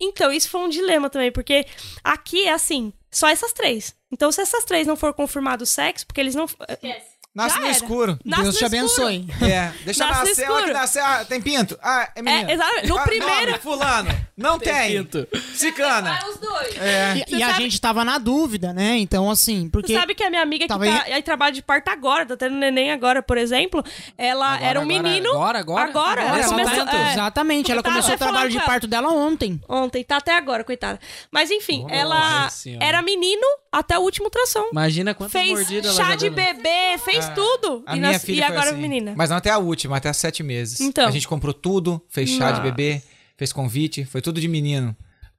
Então isso foi um dilema também, porque aqui é assim, só essas três. Então se essas três não for confirmado o sexo, porque eles não. Esquece. Nasce Já no era. escuro. Nasce Deus no te escuro. abençoe. É, deixa Nasce no nascer, ela que escuro. nascer, ah, tem pinto. Ah, é menino. É, exatamente. No Ah, primeiro- nome, fulano, não tem. Pinto. Cicana. Para os dois. É. E, e a sabe- gente tava na dúvida, né? Então, assim, porque... Você sabe que a minha amiga que Tava tá, aí trabalha de parto agora, tá tendo neném agora, por exemplo, ela Agora, era um agora, menino. agora, agora? Agora, Agora, ela começou, momento? é, Exatamente, ela tava começou o até trabalho falando de com parto dela ontem. Ontem, tá até agora, coitada. Mas enfim, Nossa ela Senhora. era menino até o último ultrassom. Imagina quantas Fez mordidas ela chá já de deu, né? bebê, fez tudo. A e, minha nas- filha e foi agora assim. menina. Mas não até a última, até as sete meses. Então. A gente comprou tudo, fez chá de Nossa. bebê, fez convite, foi tudo de menino.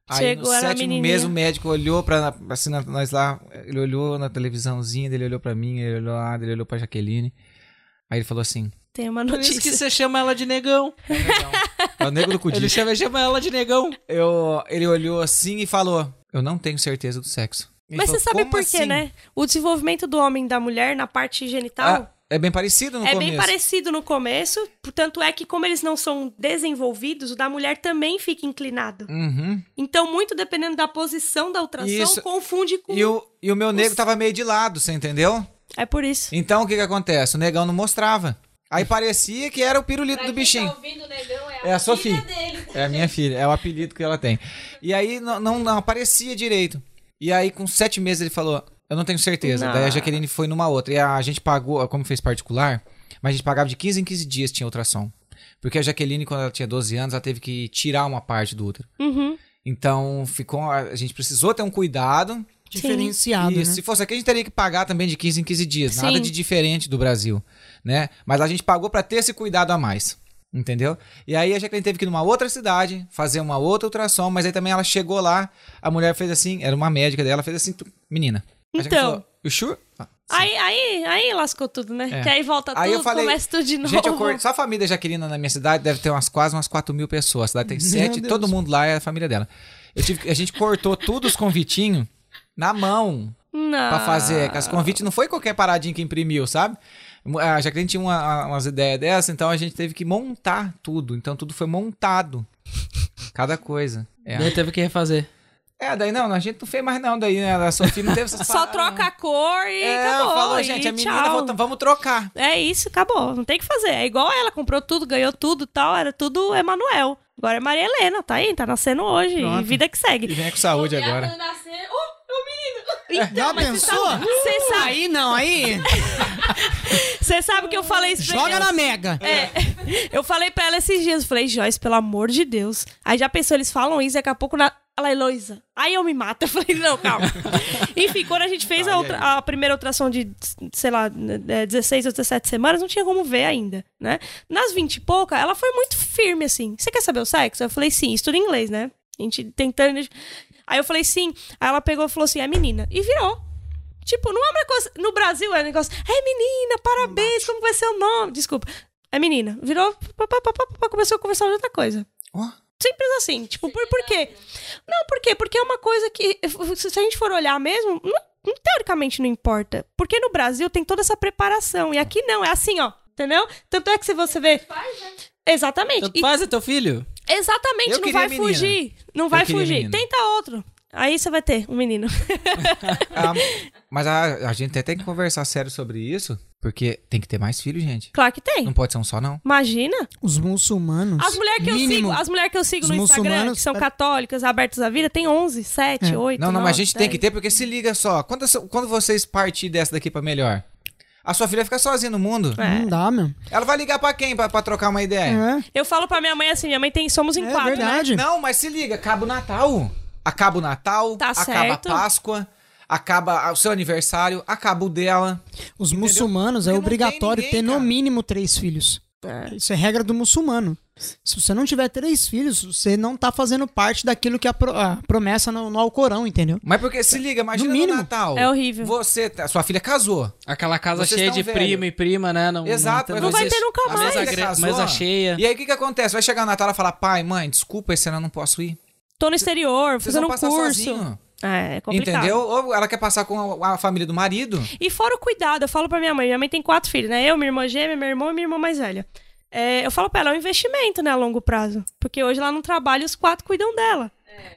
Aí Chegou, no era sétimo mês o médico olhou pra assim, nós lá, ele olhou na televisãozinha, ele olhou pra mim, ele olhou lá, ele olhou pra Jaqueline. Aí ele falou assim: Tem uma Por isso que notícia. você chama ela de negão. É o nego do Ele Cudi. chama, chama ela de negão. Eu, ele olhou assim e falou: Eu não tenho certeza do sexo. Mas falou, você sabe "Como por quê, assim?" né? O desenvolvimento do homem e da mulher na parte genital Ah, é bem parecido no é começo. bem parecido no começo. Portanto, é que como eles não são desenvolvidos, o da mulher também fica inclinado. Uhum. Então, muito dependendo da posição da ultrassom, Isso. confunde com. E o, e o meu negro tava meio de lado, você entendeu? É por isso. Então o que que acontece? O negão não mostrava. Aí parecia que era o pirulito Pra do quem bichinho. Tá ouvindo negão é a, É a filha Sofia. dele. É a minha filha, é o apelido que ela tem. E aí não, não, não aparecia direito. E aí com sete meses ele falou, eu não tenho certeza. Não. Daí a Jaqueline foi numa outra. E a gente pagou, como fez particular, mas a gente pagava de 15 em 15 dias tinha ultrassom. Porque a Jaqueline, quando ela tinha 12 anos, ela teve que tirar uma parte do útero. Uhum. Então, ficou, a gente precisou ter um cuidado. Diferenciado, e né? se fosse aqui, a gente teria que pagar também de 15 em 15 dias. Nada Sim. de diferente do Brasil, né? Mas a gente pagou pra ter esse cuidado a mais. Entendeu? E aí a Jaqueline teve que ir numa outra cidade, fazer uma outra ultrassom, mas aí também ela chegou lá, a mulher fez assim, era uma médica dela, fez assim, menina. A Jaqueline Então. falou, you sure? Ah. Aí, aí, aí lascou tudo, né? É. Que aí volta Aí tudo, eu falei, começa tudo de novo. Gente, só a família Jaquelina na minha cidade deve ter umas quase umas 4 mil pessoas. A cidade tem sete, Deus. todo mundo lá é a família dela. Eu tive... A gente cortou tudo os convitinhos na mão Não. pra fazer. As convites não foi qualquer paradinha que imprimiu, sabe? A Jaqueline tinha uma- umas ideias dessas, então a gente teve que montar tudo. Então tudo foi montado. Cada coisa. É. Daí teve que refazer. É, daí não, a gente não fez mais não, daí, né? A Sofia não teve essas Só paradas, troca a cor e. É, acabou. falou, e gente, a menina, volta- vamos trocar. É isso, acabou. Não tem o que fazer. É igual ela, comprou tudo, ganhou tudo e tal. Era tudo Emanuel. Agora é Maria Helena, tá aí, tá nascendo hoje. Pronto. E vida que E segue. vem com saúde agora. ela nascer, oh, é o menino. Já pensou? Você sabe, Aí não, aí você sabe que eu falei isso pra joga ela. na mega. É, eu falei pra ela esses dias, eu falei, Joyce, pelo amor de Deus. Aí já pensou, eles falam isso, daqui a pouco na... ela, Heloísa. Aí eu me mato. Eu falei, não, calma. Enfim, quando a gente fez a, outra- a primeira ultrassom de, sei lá, é, 16 ou 17 semanas, não tinha como ver ainda, né? Nas 20 e pouca, ela foi muito firme, assim. Você quer saber o sexo? Eu falei, sim, estuda inglês, né? A gente tentando... Aí eu falei, sim. Aí ela pegou e falou assim, é menina. E virou. Tipo, não é uma coisa. No Brasil é um negócio. É menina, parabéns, como vai ser o nome? Desculpa. É menina. Virou. pá, pá, pá, pá, pá, começou a conversar de outra coisa. Ó. Simples assim. Tipo, por, por quê? Não, por quê? Porque é uma coisa que. Se a gente for olhar mesmo, não- teoricamente não importa. Porque no Brasil tem toda essa preparação. E aqui não, é assim, ó. Entendeu? Tanto é que se você vê. Exatamente. Tanto E- faz, é teu filho. exatamente, Eu não vai menina. fugir. Não vai fugir. menina. Tenta outro. Aí você vai ter um menino. Ah, mas a, a gente até tem que conversar sério sobre isso, porque tem que ter mais filhos, gente. Claro que tem. Não pode ser um só, não. Imagina. Os muçulmanos. As mulheres que eu mínimo. sigo, as mulheres que eu sigo Os no Instagram, que são católicas, abertas à vida, tem 11, 7, É. 8. Não, não, mas a 9, gente tem que 10. ter, porque se liga só. Quando, quando vocês partir dessa daqui pra melhor, a sua filha fica sozinha no mundo. É. Não dá, meu. Ela vai ligar pra quem pra, pra trocar uma ideia? É, Eu falo pra minha mãe assim, minha mãe tem, somos em é quatro, né? verdade. Não, mas se liga, acaba o Natal. Acaba o Natal, Tá acaba certo. a Páscoa, acaba o seu aniversário, acaba o dela. Os Entendeu? muçulmanos é Porque tem obrigatório ninguém, ter no cara. mínimo três filhos. Isso é regra do muçulmano. Se você não tiver três filhos, você não tá fazendo parte daquilo que a, pro- a promessa no, no Alcorão, entendeu? Mas porque se liga, imagina No no, mínimo. Natal. É horrível. Você, a sua filha casou. Aquela casa Vocês cheia de velho. primo e prima, né? Não, Exato, Não, mas Não vai ter nunca a mais. filha Mesa, casou. mesa cheia. E aí o que que acontece? Vai chegar o Natal e falar, pai, mãe, desculpa, esse ano eu não posso ir. Tô no exterior, Vocês fazendo um curso. sozinho. É, é complicado. Entendeu? Ou ela quer passar com a, a família do marido. E fora o cuidado, eu falo pra minha mãe, minha mãe tem quatro filhos, né? Eu, minha irmã gêmea, meu irmão e minha irmã mais velha. É, eu falo pra ela, é um investimento, né, a longo prazo. Porque hoje ela não trabalha e os quatro cuidam dela.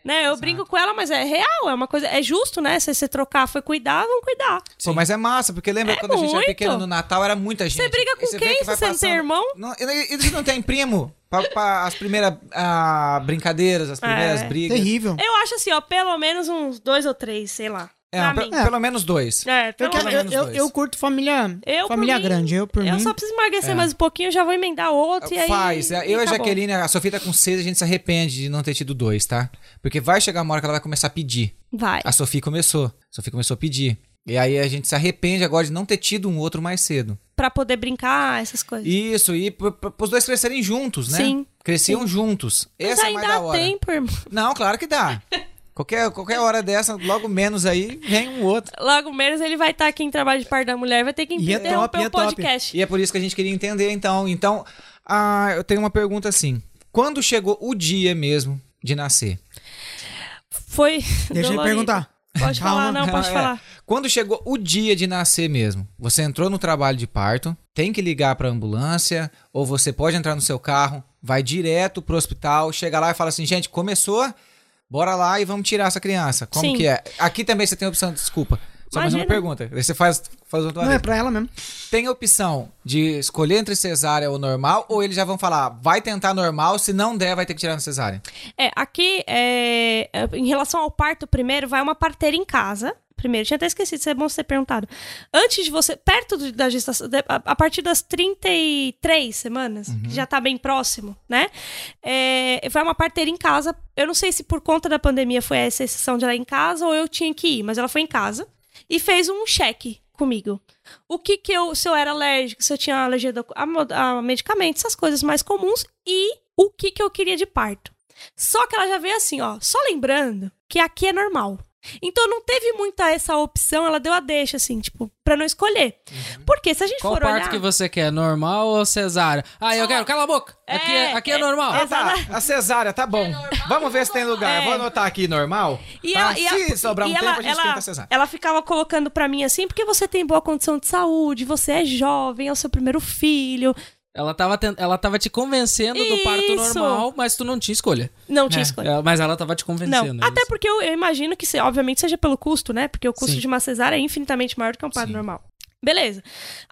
Né? Eu brinco com ela, mas é real, é uma coisa, é justo, né? Se você trocar foi cuidar, vão cuidar. Pô, mas é massa, porque lembra É quando a gente era muito. pequeno no Natal, era muita gente. Você briga com vê quem que se você não tem irmão? Não, eles não têm primo pra, pra as primeiras ah, brincadeiras, as primeiras É. brigas. Terrível. Eu acho assim, ó, pelo menos uns dois ou três, sei lá. É, pra mim. pelo menos dois. É, Eu, pelo quero- menos eu, eu, dois. eu curto família, Eu, família mim, grande. Eu, por Eu mim. só preciso emagrecer É. mais um pouquinho, eu já vou emendar outro e aí. Faz. É, Eu e a acabou. Jaqueline, a Sofia tá com seis, a gente se arrepende de não ter tido dois, tá? Porque vai chegar uma hora que ela vai começar a pedir. Vai. A Sofia começou. A Sofia começou a pedir. E aí a gente se arrepende agora de não ter tido um outro mais cedo. Pra poder brincar, essas coisas. Isso, e pros dois crescerem juntos, né? Sim, Cresciam juntos. Mas Essa é ainda mais da dá hora. tempo, irmão. Não, claro que dá. qualquer, qualquer hora dessa, logo menos aí, vem um outro. Logo menos ele vai estar aqui em trabalho de parte da mulher, vai ter que é interromper top, é o top. podcast. E é por isso que a gente queria entender, então. Então, ah, eu tenho uma pergunta assim. Quando chegou o dia mesmo de nascer? Foi. Deixa dolorido. perguntar. Pode Calma. falar, não, pode É, falar. Quando chegou o dia de nascer mesmo? Você entrou no trabalho de parto, tem que ligar pra ambulância, ou você pode entrar no seu carro, vai direto pro hospital, chega lá e fala assim, gente, começou, bora lá e vamos tirar essa criança. Como Sim. que é? Aqui também você tem a opção, desculpa. Só mais uma Imagina. pergunta. Aí você faz, faz outra Não, é pra ela mesmo. Tem a opção de escolher entre cesárea ou normal, ou eles já vão falar, vai tentar normal, se não der, vai ter que tirar na cesárea. É, aqui, é, é, em relação ao parto primeiro, vai uma parteira em casa Primeiro, tinha até esquecido, isso é bom você ter perguntado. Antes de você, perto do- da gestação, a, partir das 33 semanas, que já tá bem próximo, né? É, foi uma parteira em casa. Eu não sei se por conta da pandemia foi essa exceção de ela em casa ou eu tinha que ir, mas ela foi em casa e fez um cheque comigo. O que que eu, se eu era alérgica, se eu tinha alergia a, a medicamentos, essas coisas mais comuns e o que que eu queria de parto. Só que ela já veio assim, ó, só lembrando que aqui é normal. Então não teve muita essa opção, ela deu a deixa, assim, tipo, pra não escolher. Porque se a gente Qual for parto olhar... que você quer? Normal ou cesárea? Ah, eu quero. Cala a boca. Aqui é, É, aqui é é- normal. Ah, tá. A cesárea, tá bom. Vamos ver se tem lugar. É. Vou anotar aqui normal. E tá? ela, e se ela- sobrar um e tempo, ela, a gente ela, tenta a cesárea. ela ficava colocando pra mim assim, porque você tem boa condição de saúde, você é jovem, é o seu primeiro filho. Ela tava, tent- ela tava te convencendo do parto Isso. normal, mas tu não tinha escolha. Não tinha É. escolha. É, Mas ela tava te convencendo. Não, é até isso. porque eu, eu imagino que, se- obviamente, seja pelo custo, né? Porque o custo Sim. de uma cesárea é infinitamente maior do que um parto Sim. normal. Beleza.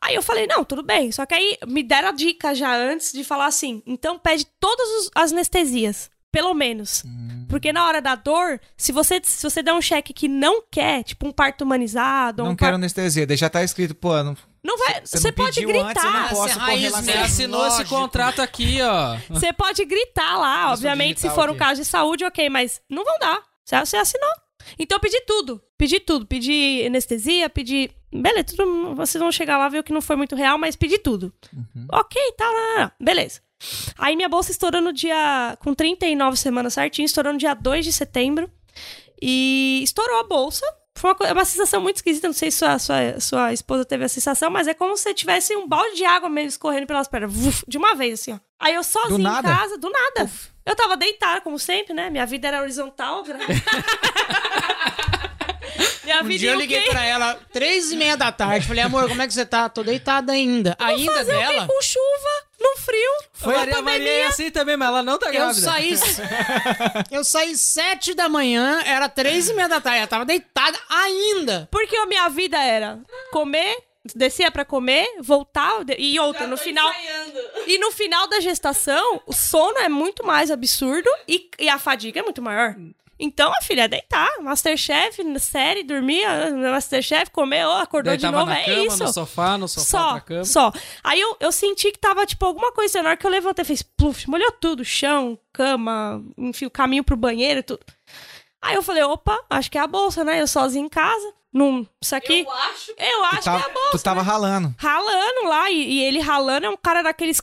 Aí eu falei, não, tudo bem. Só que aí me deram a dica já antes de falar assim, então pede todas as anestesias. Pelo menos. Hum. Porque na hora da dor, se você, se você der um cheque que não quer, tipo um parto humanizado, Não um quero parto, anestesia. Daí já tá escrito, pô, não, não vai. você pode pediu antes, eu não gritar. posso raiz. Você assinou esse Lógico. contrato aqui, ó. Você pode gritar lá, obviamente, se for um caso de saúde, ok, mas não vão dar. Você, você assinou. Então eu pedi tudo. Pedi tudo. Pedi anestesia, pedi. Beleza, tudo, vocês vão chegar lá ver o que não foi muito real, mas pedi tudo. Ok, tá, não, não, não. beleza. Aí minha bolsa estourou no dia. Com 39 semanas certinho, estourou no dia 2 de setembro. E estourou a bolsa. Foi uma, é uma sensação muito esquisita. Não sei se sua, sua, sua esposa teve a sensação, mas é como se tivesse um balde de água meio escorrendo pelas pernas. Vuf, de uma vez, assim, ó. Aí eu sozinha em casa, do nada. Eu tava deitada, como sempre, né? Minha vida era horizontal. Minha Um vida dia eu liguei UK. pra ela, três e meia da tarde. Falei, amor, como é que você tá? Tô deitada ainda. Ainda Fazer dela? com chuva, no frio, Foi a Maria, Maria é assim também, mas ela não tá Eu grávida. saí. eu saí sete da manhã, era três e meia da tarde. Ela tava deitada ainda. Porque a minha vida era comer, descia pra comer, voltar e outra, no final. E no final da gestação, o sono é muito mais absurdo e, e a fadiga é muito maior. Então, a filha é deitar, Masterchef, série, dormir, ah, Masterchef, comer, oh, acordou Daí de novo, na é cama, isso. no sofá, no sofá Só, pra cama. só. Aí eu, eu senti que tava, tipo, alguma coisa. Na hora que eu levantei, fez pluf, molhou tudo. Chão, cama, enfim, o caminho pro banheiro e tudo. Aí eu falei, opa, acho que é a bolsa, né? Eu sozinha em casa. Num, isso aqui. Eu acho. Eu acho Tu tava, que é a bolsa. tu tava ralando. Ralando lá. E, e ele ralando é um cara daqueles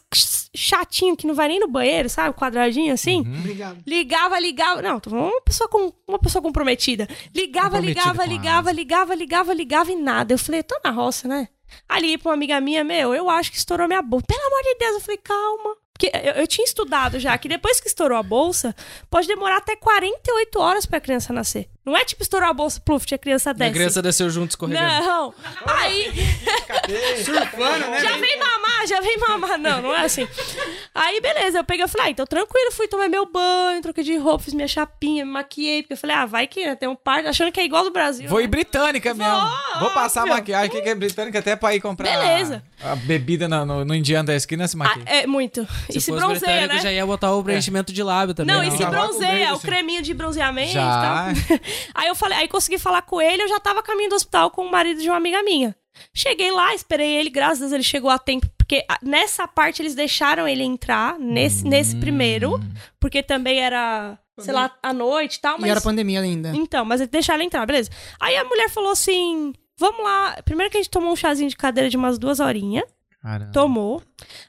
chatinho que não vai nem no banheiro, sabe? Quadradinho assim. Obrigado. Ligava, ligava. Não, uma pessoa, com, uma pessoa comprometida. Ligava, Comprometida ligava, ligava, a- ligava, ligava, ligava e nada. Eu falei, tô na roça, né? Ali pra uma amiga minha, meu, eu acho que estourou minha bolsa. Pelo amor de Deus, eu falei, calma. Porque eu, eu tinha estudado já que depois que estourou a bolsa, pode demorar até 48 horas pra criança nascer. Não é tipo estourou a bolsa, pluf, a criança A desce. criança desceu junto escorregando. Não. Aí. Surfando, né? Já vem mamar, já vem mamar. Não, não é assim. Aí, beleza, eu peguei e falei, ah, então tranquilo, fui tomar meu banho, troquei de roupa, fiz minha chapinha, me maquiei, porque eu falei, ah, vai que né, tem um par, achando que é igual do Brasil. Vou né? ir britânica mesmo. Vou, Vou passar a óbvio. maquiagem aqui que é britânica até pra ir comprar Beleza. a, a bebida no, no, no indiano da esquina se Ah, maquia. é muito. e se bronzeia, né? já ia botar o preenchimento de lábio também. Não, né? e se vai com bronzeia, o creminho de bronzeamento Já. e tal. Aí eu falei, aí consegui falar com ele, eu já tava a caminho do hospital com o marido de uma amiga minha. Cheguei lá, esperei ele, graças a Deus ele chegou a tempo, porque ah, nessa parte eles deixaram ele entrar, nesse, nesse primeiro, porque também era, sei lá, à noite e tal, E mas... era pandemia ainda. Então, mas deixaram ele entrar, beleza. Aí a mulher falou assim, vamos lá, primeiro que a gente tomou um chazinho de cadeira de umas duas horinhas, Caramba. Tomou.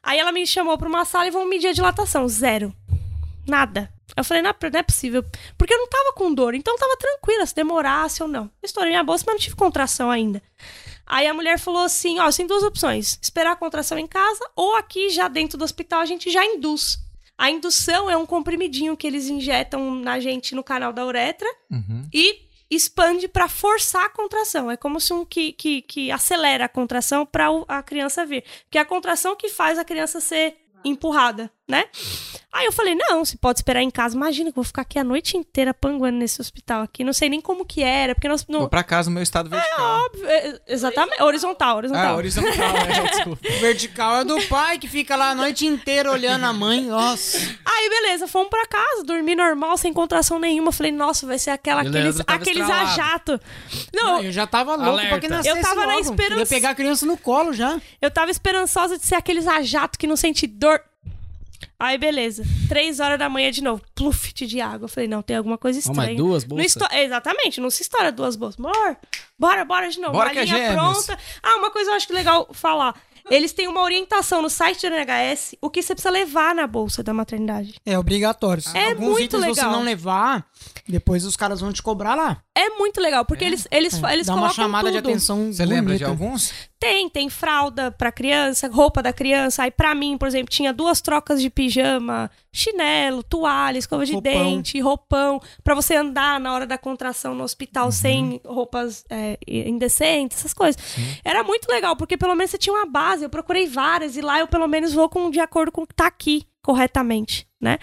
Aí ela me chamou pra uma sala e vão medir a dilatação. Zero. Nada. Eu falei, não, é- não é possível. Porque eu não tava com dor, então eu tava tranquila se demorasse ou não. Estourei minha bolsa, mas não tive contração ainda. Aí a mulher falou assim: ó, tem duas opções: esperar a contração em casa ou aqui já dentro do hospital a gente já induz. A indução é um comprimidinho que eles injetam na gente no canal da uretra Uhum. e expande para forçar a contração. É como se um que, que, que acelera a contração para a criança vir. Que é a contração que faz a criança ser empurrada, né? Aí eu falei, não, se pode esperar em casa. Imagina que eu vou ficar aqui a noite inteira panguando nesse hospital aqui. Não sei nem como que era, porque nós... Vou Não, pra casa no meu estado vertical. óbvio, é, exatamente, horizontal, horizontal. Ah, horizontal, é, desculpa. Vertical é do pai que fica lá a noite inteira olhando a mãe. Nossa. Aí, beleza, fomos pra casa, dormi normal, sem contração nenhuma. Falei, nossa, vai ser aquela, aqueles, aqueles estralado. ajato. Não, eu já tava louco Alerta. pra que nascesse Eu tava na logo. esperança- Queria pegar a criança no colo já. eu tava esperançosa de ser aqueles ajato que não sente dor. Aí, beleza. Três horas da manhã de novo. Pluft de água. Eu falei, não, tem alguma coisa estranha. mas duas Não bolsas. esto- Exatamente, não se estoura duas bolsas. Bora, bora, bora de novo. Bora a é linha gêmeos. pronta. Ah, uma coisa eu acho que legal falar. Eles têm uma orientação no site do NHS o que você precisa levar na bolsa da maternidade. É obrigatório. É Alguns muito itens você legal. não levar, depois os caras vão te cobrar lá. É muito legal, porque eles, eles, eles Dá uma colocam chamada de tudo. atenção Você lembra de bonita. alguns? Tem, tem fralda pra criança, roupa da criança. Aí pra mim, por exemplo, tinha duas trocas de pijama, chinelo, toalha, escova de Roupão. dente, roupão, pra você andar na hora da contração no hospital sem roupas é, indecentes, essas coisas. Era muito legal, porque pelo menos você tinha uma base. Eu procurei várias e lá eu pelo menos vou com de acordo com o que tá aqui corretamente, né?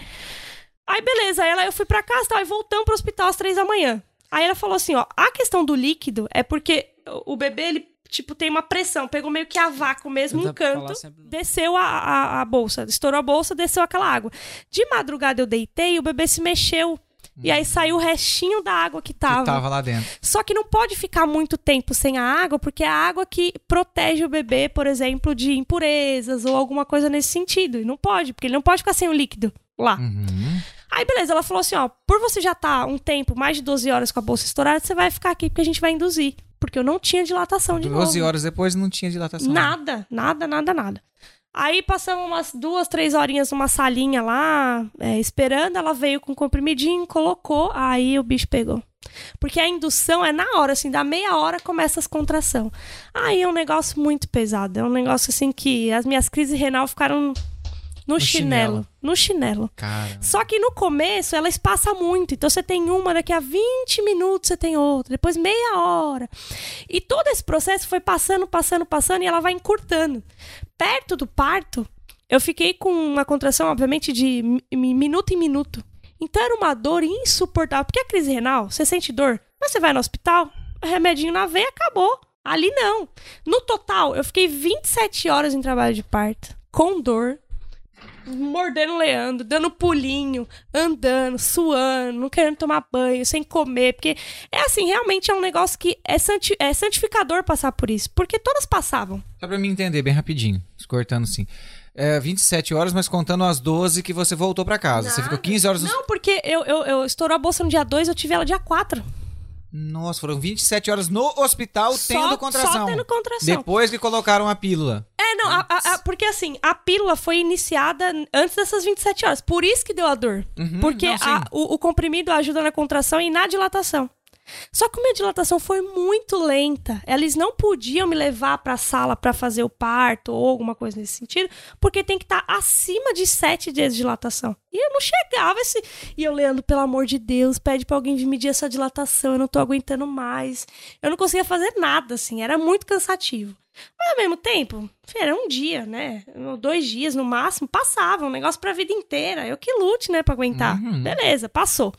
Aí beleza, aí ela, eu fui pra casa e tal, e voltamos pro hospital às três da manhã. Aí ela falou assim, ó, a questão do líquido é porque o bebê, ele, tipo, tem uma pressão, pegou meio que a vácuo mesmo, um canto, sempre desceu a, a, a bolsa, estourou a bolsa, desceu aquela água. De madrugada eu deitei e o bebê se mexeu. E aí saiu o restinho da água que tava. Que tava lá dentro. Só que não pode ficar muito tempo sem a água, porque é a água que protege o bebê, por exemplo, de impurezas ou alguma coisa nesse sentido. E não pode, porque ele não pode ficar sem o líquido lá. Uhum. Aí, beleza, ela falou assim: ó, por você já tá um tempo, mais de 12 horas com a bolsa estourada, você vai ficar aqui porque a gente vai induzir. Porque eu não tinha dilatação de 12 novo. horas depois não tinha dilatação. Nada, nada, nada, nada. Aí passamos umas duas, três horinhas numa salinha lá, é, esperando. Ela veio com um comprimidinho, colocou, aí o bicho pegou. Porque a indução é na hora, assim, da meia hora começa as contração. Aí é um negócio muito pesado. É um negócio assim que as minhas crises renal ficaram no, chinelo. chinelo. No chinelo. Cara. Só que no começo ela espaça muito. Então você tem uma, daqui a 20 minutos você tem outra, depois meia hora. E todo esse processo foi passando, passando, passando e ela vai encurtando. Perto do parto, eu fiquei com uma contração, obviamente, de mi- mi- minuto em minuto. Então era uma dor insuportável. Porque a crise renal, você sente dor, mas você vai no hospital, remedinho na veia, acabou. Ali não. No total, eu fiquei 27 horas em trabalho de parto, com dor, mordendo o Leandro, dando pulinho, andando, suando, não querendo tomar banho, sem comer, porque é assim, realmente é um negócio que é, santi é santificador passar por isso, porque todas passavam. Só pra mim entender bem rapidinho, cortando assim. É 27 horas, mas contando as 12 que você voltou pra casa. Você ficou 15 horas no... Não, porque eu, eu, eu estourou a bolsa no dia 2, eu tive ela dia 4. Nossa, foram 27 horas no hospital tendo contração. Só tendo contração. Depois que colocaram a pílula. É, não, a- a- a- porque assim, a pílula foi iniciada antes dessas 27 horas. Por isso que deu a dor. Uhum, porque não, o, o comprimido ajuda na contração e na dilatação. Só que minha dilatação foi muito lenta. Eles não podiam me levar pra sala pra fazer o parto ou alguma coisa nesse sentido, porque tem que estar acima de 7 dias de dilatação. E eu não chegava esse. E eu, Leandro, pelo amor de Deus, pede pra alguém vir medir essa dilatação, eu não tô aguentando mais. Eu não conseguia fazer nada, assim, era muito cansativo. Mas ao mesmo tempo, era um dia, né? Dois dias no máximo, passava, um negócio pra vida inteira. Eu que lute, né, pra aguentar. Uhum. Beleza, passou.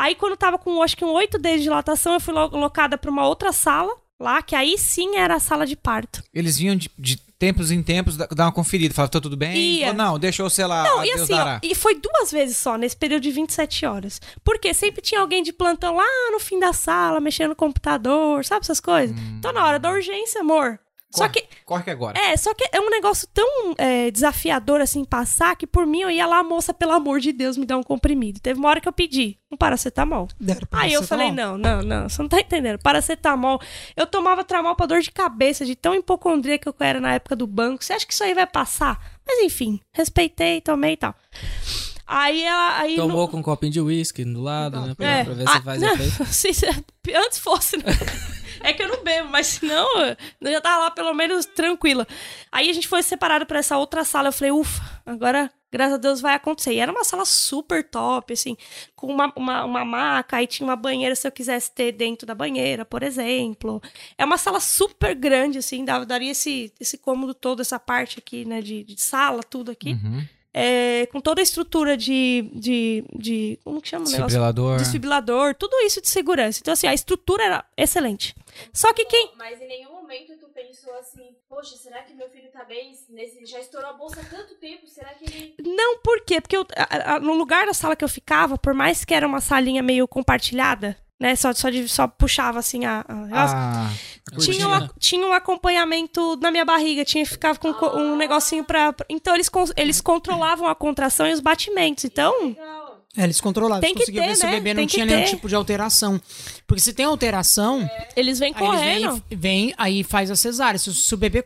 Aí quando eu tava com, acho que um oito dias de dilatação, eu fui lo- locada pra uma outra sala, lá, que aí sim era a sala de parto. Eles vinham de, de tempos em tempos da- dar uma conferida. Falavam, tá tudo bem? Ia. Ou não, deixou, sei lá, Não, e assim, ó, e foi duas vezes só, nesse período de 27 horas. Porque sempre tinha alguém de plantão lá no fim da sala, mexendo no computador, sabe essas coisas? Então na hora da urgência, amor. Só Corre, que corre que agora. É, só que é um negócio tão é, desafiador assim passar que por mim eu ia lá, moça, pelo amor de Deus, me dá um comprimido. Teve uma hora que eu pedi um paracetamol. Deram pra Aí eu falei, não, não, não, você não tá entendendo. Paracetamol. Eu tomava tramol pra dor de cabeça, de tão hipocondríaca que eu era na época do banco. Você acha que isso aí vai passar? Mas enfim, respeitei, tomei e tal. Aí ela. Aí no- Tomou com um copinho de uísque do lado, né? Pra, é. pra ver Ah, se faz não, efeito. se- se- antes fosse, né? É que eu não bebo, mas senão eu já tava lá pelo menos tranquila. Aí a gente foi separado pra essa outra sala. Eu falei, ufa, agora, graças a Deus, vai acontecer. E era uma sala super top, assim, com uma, uma, uma maca, aí tinha uma banheira se eu quisesse ter dentro da banheira, por exemplo. É uma sala super grande, assim, daria esse, esse cômodo todo, essa parte aqui, né, de, de sala, tudo aqui. Uhum. É, com toda a estrutura de. de, de como que chama o negócio? Desfibrilador. Desfibrilador, tudo isso de segurança. Então, assim, a estrutura era excelente. Só que quem. Mas em nenhum momento tu pensou assim, poxa, será que meu filho tá bem? Nesse, já estourou a bolsa há tanto tempo, será que ele. Não, por quê? Porque eu- a- a- no lugar da sala que eu ficava, por mais que era uma salinha meio compartilhada, né? Só, só, de- só puxava assim a. a Ah, tinha, um, tinha um acompanhamento na minha barriga, tinha ficar com co- um negocinho pra. Então eles, eles controlavam a contração e os batimentos. Então, É, eles controlavam, Tem eles que conseguiam ter, ver se o né? bebê não Tem tinha nenhum tipo de alteração. Porque se tem alteração, eles vêm aí eles correndo. vêm, aí faz a cesárea. Se, o- se o bebê,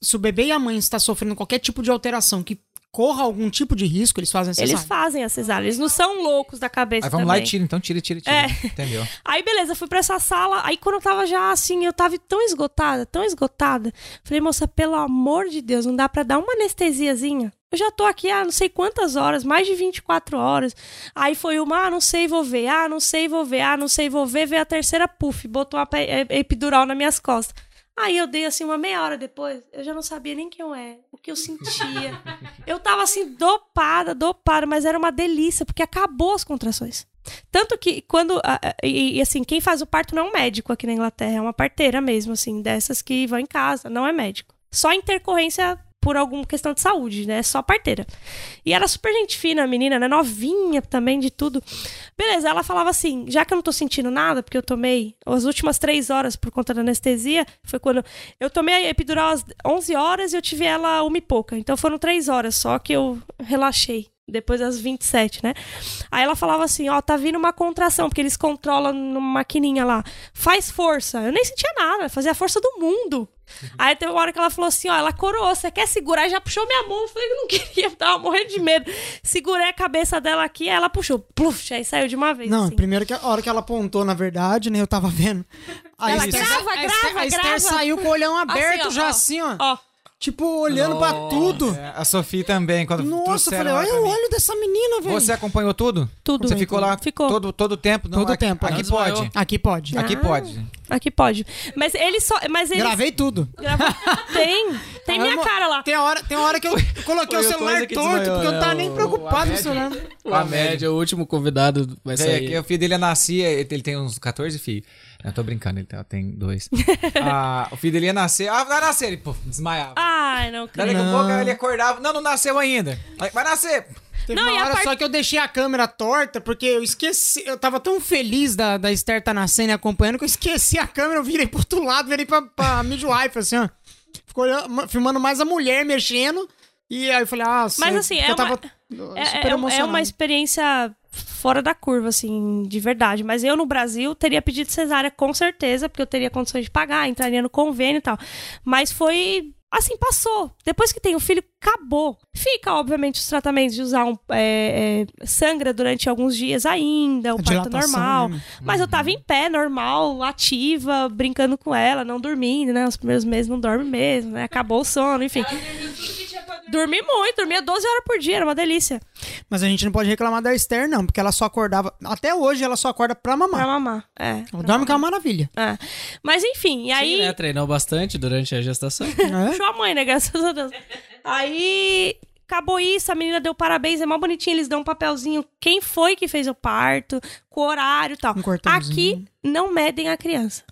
se o bebê e a mãe está sofrendo qualquer tipo de alteração que corra algum tipo de risco, eles fazem a cesárea. Eles fazem a cesárea. Eles não são loucos da cabeça aí vamos lá também. e tira, então tira, tira, tira. É. Entendeu? Aí, beleza, fui pra essa sala. Aí, quando eu tava já assim, eu tava tão esgotada, tão esgotada. Falei, moça, pelo amor de Deus, não dá pra dar uma anestesiazinha? Eu já tô aqui há não sei quantas horas, mais de 24 horas. Aí foi uma, ah, não sei, vou ver. Ah, não sei, vou ver. Ah, não sei, vou ver. Veio a terceira puff, botou a eh, epidural nas minhas costas. Aí eu dei assim uma meia hora depois, eu já não sabia nem quem eu era, o que eu sentia. Eu tava assim, dopada, dopada, mas era uma delícia, porque acabou as contrações. Tanto que quando. e, assim, quem faz o parto não é um médico aqui na Inglaterra, é uma parteira mesmo, assim, dessas que vão em casa, não é médico. Só intercorrência por alguma questão de saúde, né? Só parteira. E era super gente fina, a menina, né? Novinha também, de tudo. Beleza, ela falava assim: já que eu não tô sentindo nada, porque eu tomei as últimas três horas por conta da anestesia, foi quando. Eu tomei a epidural às 11 horas e eu tive ela uma e pouca. Então foram três horas só que eu relaxei. Depois das 27, né? Aí ela falava assim: Ó, tá vindo uma contração, porque eles controlam numa maquininha lá. Faz força. Eu nem sentia nada, fazia a força do mundo. Aí teve uma hora que ela falou assim: Ó, ela coroou, você quer segurar? E já puxou minha mão. Eu falei que não queria, eu tava morrendo de medo. Segurei a cabeça dela aqui, aí ela puxou, pluf, aí saiu de uma vez. Não, assim. primeiro que a hora que ela apontou, na verdade, né? Eu tava vendo. A Ela Esther, grava, a Esther- grava, a Esther grava. saiu com o olhão aberto ó, já ó. assim, ó. Ó, Tipo, olhando pra tudo. É, a Sofia também, quando Nossa, eu falei, olha o olho dessa menina, velho. Você acompanhou tudo? Tudo. Você ficou lá Ficou. todo todo o tempo? Não, Todo aqui, tempo, Aqui né? pode. Aqui pode. Aqui Ah. pode. aqui pode. Mas ele só. Mas ele. Gravei tudo. Tem. Tem minha Amo- cara lá. Tem a hora, tem a hora que eu coloquei o o celular torto, desmaiou, porque eu não tava né? nem O- preocupado com isso, né? A média, o último convidado vai É, sair. que o filho dele nascia, ele ele tem uns 14 filhos. Eu tô brincando, ele tá- tem dois. Ah, o filho dele ia nascer. Ah, vai nascer. Ele, pô, desmaiava. Ai, não Daí creio. daqui a pouco ele acordava. Não, não nasceu ainda. Vai nascer. Teve Não, uma e hora part- só que eu deixei a câmera torta, porque eu esqueci. Eu tava tão feliz da, da Esther tá nascendo e acompanhando que eu esqueci a câmera, eu virei pro outro lado, virei pra, pra midwife, assim, ó. Ficou olhando- filmando mais a mulher mexendo. E aí eu falei, ah, Mas, assim, é eu tava É, super é, é uma experiência fora da curva, assim, de verdade. Mas eu, no Brasil, teria pedido cesárea com certeza, porque eu teria condições de pagar, entraria no convênio e tal. Mas foi. Assim, passou. Depois que tem o filho, acabou. Fica, obviamente, os tratamentos de usar um. é, é, sangra durante alguns dias ainda, o parto normal. né? Mas eu tava em pé, normal, ativa, brincando com ela, não dormindo, né? Os primeiros meses não dorme mesmo, né? Acabou o sono, enfim. Dormi muito, dormia 12 horas por dia, era uma delícia. Mas a gente não pode reclamar da Esther, não, porque ela só acordava. Até hoje ela só acorda pra mamar. Pra mamar. É. Ela dorme que é uma maravilha. É. Mas enfim, e aí. Sim, né? Treinou bastante durante a gestação. É? Puxou a mãe, né? Graças a Deus. Aí. Acabou isso, a menina deu parabéns, é mó bonitinho, eles dão um papelzinho, quem foi que fez o parto, com o horário e tal. Um. Aqui não medem a criança.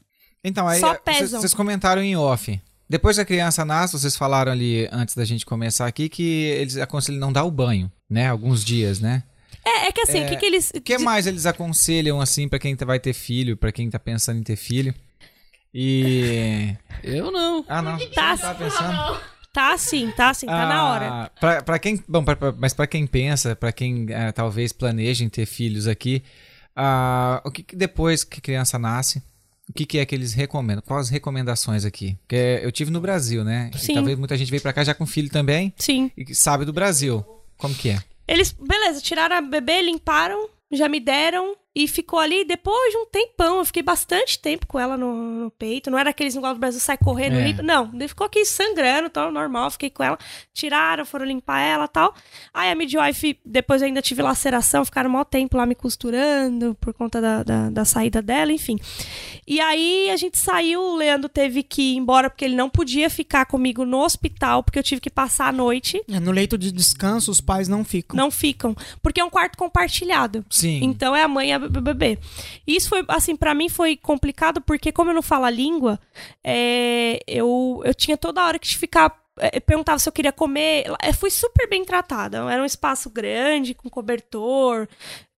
Então, aí Só eh, pesam. vocês comentaram em off. Depois que a criança nasce, vocês falaram ali antes da gente começar aqui que eles aconselham não dar o banho, né? Alguns dias, né? É, é que assim, o que, que eles. O que mais eles aconselham assim pra quem tá- vai ter filho, pra quem tá pensando em ter filho? E Eu não. Ah, não. Tá, não tava pensando? tá assim, tá assim, tá na hora. Ah, Pra, pra quem, bom, pra- pra- mas pra quem pensa, pra quem eh, talvez planeje em ter filhos aqui, ah, o que, que depois que a criança nasce, o que, que é que eles recomendam? Quais as recomendações aqui? Porque eu tive no Brasil, né? E Sim. talvez muita gente veio pra cá já com filho também Sim. e sabe do Brasil. Como que é? Eles, beleza, tiraram a bebê, limparam, já me deram. E ficou ali depois de um tempão. Eu fiquei bastante tempo com ela no, no peito. Não era aqueles igual do Brasil, sai correndo, É. limpa. Não, ele ficou aqui sangrando, tal, normal. Fiquei com ela. Tiraram, foram limpar ela tal. Aí a midwife, depois eu ainda tive laceração, ficaram maior tempo lá me costurando por conta da, da, da saída dela, enfim. E aí a gente saiu, o Leandro teve que ir embora porque ele não podia ficar comigo no hospital, porque eu tive que passar a noite. É, no leito de descanso, os pais não ficam. Não ficam, porque é um quarto compartilhado. Sim. Então é a mãe e a bebê. Isso foi, assim, pra mim foi complicado porque, como eu não falo a língua, é, eu, eu tinha toda hora que ficar. é, perguntava se eu queria comer. Eu fui super bem tratada. Era um espaço grande, com cobertor,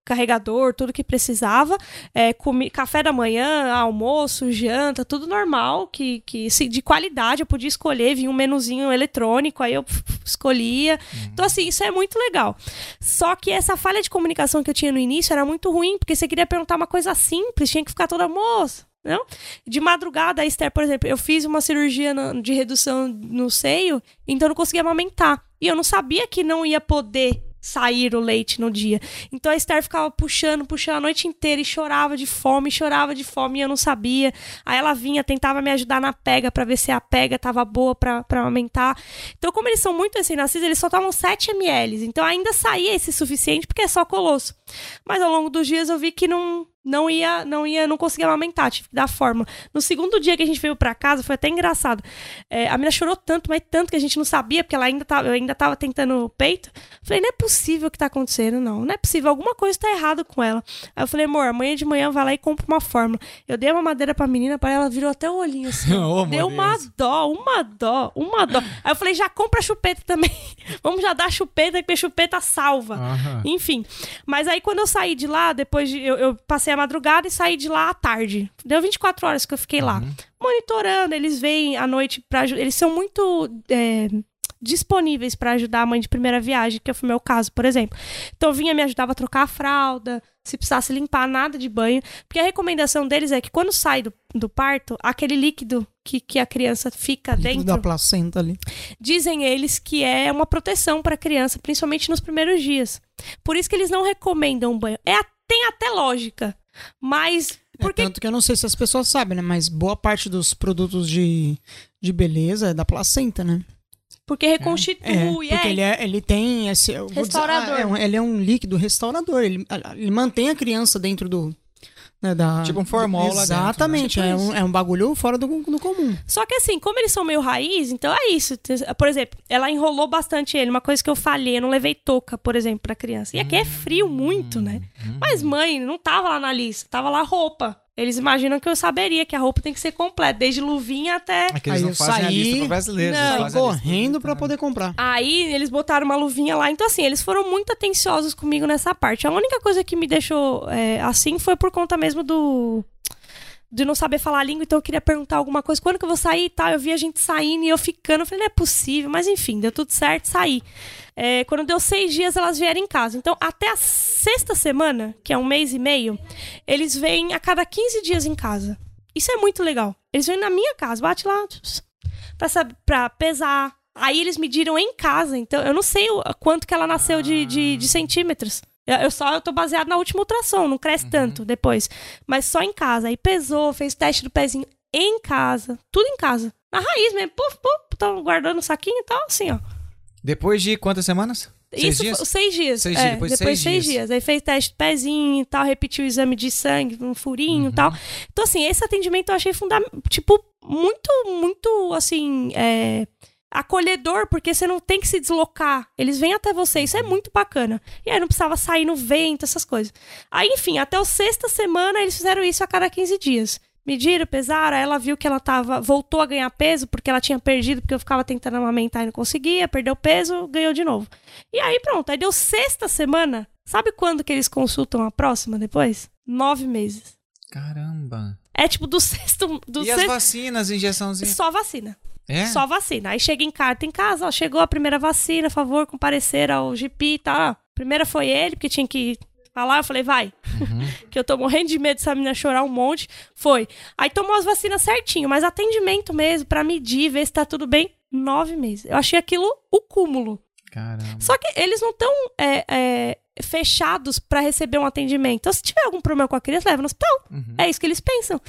carregador, tudo que precisava. É, comi, café da manhã, almoço, janta, tudo normal, que, que de qualidade. Eu podia escolher, vinha um menuzinho eletrônico, aí eu escolhia. Então, assim, isso é muito legal. Só que essa falha de comunicação que eu tinha no início era muito ruim, porque você queria perguntar uma coisa simples, tinha que ficar toda moça. Não? De madrugada, a Esther, por exemplo, eu fiz uma cirurgia de redução no seio, então eu não conseguia amamentar. E eu não sabia que não ia poder sair o leite no dia. Então a Esther ficava puxando, puxando a noite inteira e chorava de fome, chorava de fome e eu não sabia. Aí ela vinha, tentava me ajudar na pega pra ver se a pega tava boa pra amamentar. Então, como eles são muito recém-nascidos, eles só tomam 7 ml. Então ainda saía esse suficiente porque é só colosso. Mas ao longo dos dias eu vi que não não ia, não ia, não conseguia amamentar, tive que dar forma. No segundo dia que a gente veio pra casa, foi até engraçado. É, a menina chorou tanto, mas tanto que a gente não sabia, porque ela ainda tava, eu ainda tava tentando o peito. Falei, não é possível o que tá acontecendo, não. Não é possível, alguma coisa tá errada com ela. Aí eu falei, amor, amanhã de manhã vai lá e compra uma fórmula. Eu dei uma madeira pra menina, para ela virou até o olhinho assim. Oh, Deu uma Deus. dó, uma dó, uma dó. Aí eu falei, já compra a chupeta também. Vamos já dar a chupeta, que a chupeta salva. Aham. Enfim. Mas aí quando eu saí de lá, depois de. Eu, eu passei a madrugada e saí de lá à tarde. Deu 24 horas que eu fiquei lá. Monitorando, eles vêm à noite pra aju- Eles são muito. é, disponíveis pra ajudar a mãe de primeira viagem, que foi o meu caso, por exemplo. Então vinha me ajudava a trocar a fralda, se precisasse limpar nada de banho, porque a recomendação deles é que quando sai do, do parto, aquele líquido que, que a criança fica Líquido dentro, da placenta ali. dizem eles que é uma proteção para a criança, principalmente nos primeiros dias. Por isso que eles não recomendam banho. É, a- tem até lógica, mas É, porque tanto que eu não sei se as pessoas sabem, né? Mas boa parte dos produtos de, de beleza é da placenta, né? porque reconstitui, É, é, porque ele, é, ele tem esse... vou dizer, Restaurador. ah, é um- ele é um líquido restaurador. Ele, ele mantém a criança dentro do... né, da, Tipo um formol lá dentro, né? Exatamente. Tipo é, um, é um bagulho fora do, do comum. Só que assim, como eles são meio raiz, então é isso. Por exemplo, ela enrolou bastante ele. Uma coisa que eu falhei, eu não levei touca, por exemplo, pra criança. E aqui é frio muito, né? Mas mãe, não tava lá na lista, tava lá roupa. Eles imaginam que eu saberia que a roupa tem que ser completa, desde luvinha até É que eles Aí não eu fazem a saí- lista pro brasileiro. Não. a correndo pra americano. poder comprar. Aí eles botaram uma luvinha lá. Então, assim, eles foram muito atenciosos comigo nessa parte. A única coisa que me deixou é, assim foi por conta mesmo do. De não saber falar a língua, então eu queria perguntar alguma coisa. Quando que eu vou sair e tal? Eu vi a gente saindo e eu ficando. Eu falei, não é possível. Mas enfim, deu tudo certo, saí. É, quando deu seis dias, elas vieram em casa. Então, até a sexta semana, que é um mês e meio, eles vêm a cada 15 dias em casa. Isso é muito legal. Eles vêm na minha casa, bate lá, pra, saber, pra pesar. Aí eles mediram em casa, então eu não sei o quanto que ela nasceu de, de, de centímetros. Eu, só eu tô baseado na última ultrassom, não cresce tanto depois. Mas só em casa. Aí pesou, fez teste do pezinho em casa. Tudo em casa. Na raiz mesmo. Puf, puf, tão guardando o saquinho e tal, assim, ó. Depois de quantas semanas? Seis Isso, dias? foi- seis dias. Seis é, dias, depois de depois seis seis dias. dias. Aí fez teste de pezinho e tal, repetiu o exame de sangue, um furinho e Uhum. tal. Então, assim, esse atendimento eu achei fundamental. Tipo, muito, muito, assim, é, acolhedor, porque você não tem que se deslocar. Eles vêm até você, isso é Uhum. muito bacana. E aí não precisava sair no vento, essas coisas. Aí, enfim, até o sexta semana eles fizeram isso a cada 15 dias. Mediram, pesaram, aí ela viu que ela tava. Voltou a ganhar peso, porque ela tinha perdido, porque eu ficava tentando amamentar e não conseguia, perdeu peso, ganhou de novo. E aí pronto, aí deu sexta semana. Sabe quando que eles consultam a próxima depois? Nove meses. Caramba. É tipo do sexto. Do e as sexto vacinas, injeçãozinha? só vacina. É? Só vacina. Aí chega em carta em casa, ó, chegou a primeira vacina, a favor, comparecer ao GP e tal. Ó, Primeira foi ele, porque tinha que falar, eu falei, vai. que eu tô morrendo de medo dessa menina chorar um monte. Foi. Aí tomou as vacinas certinho, mas atendimento mesmo, pra medir, ver se tá tudo bem, nove meses. Eu achei aquilo o cúmulo. Caramba. Só que eles não estão fechados pra receber um atendimento. Então, se tiver algum problema com a criança, leva no hospital. Uhum. É isso que eles pensam.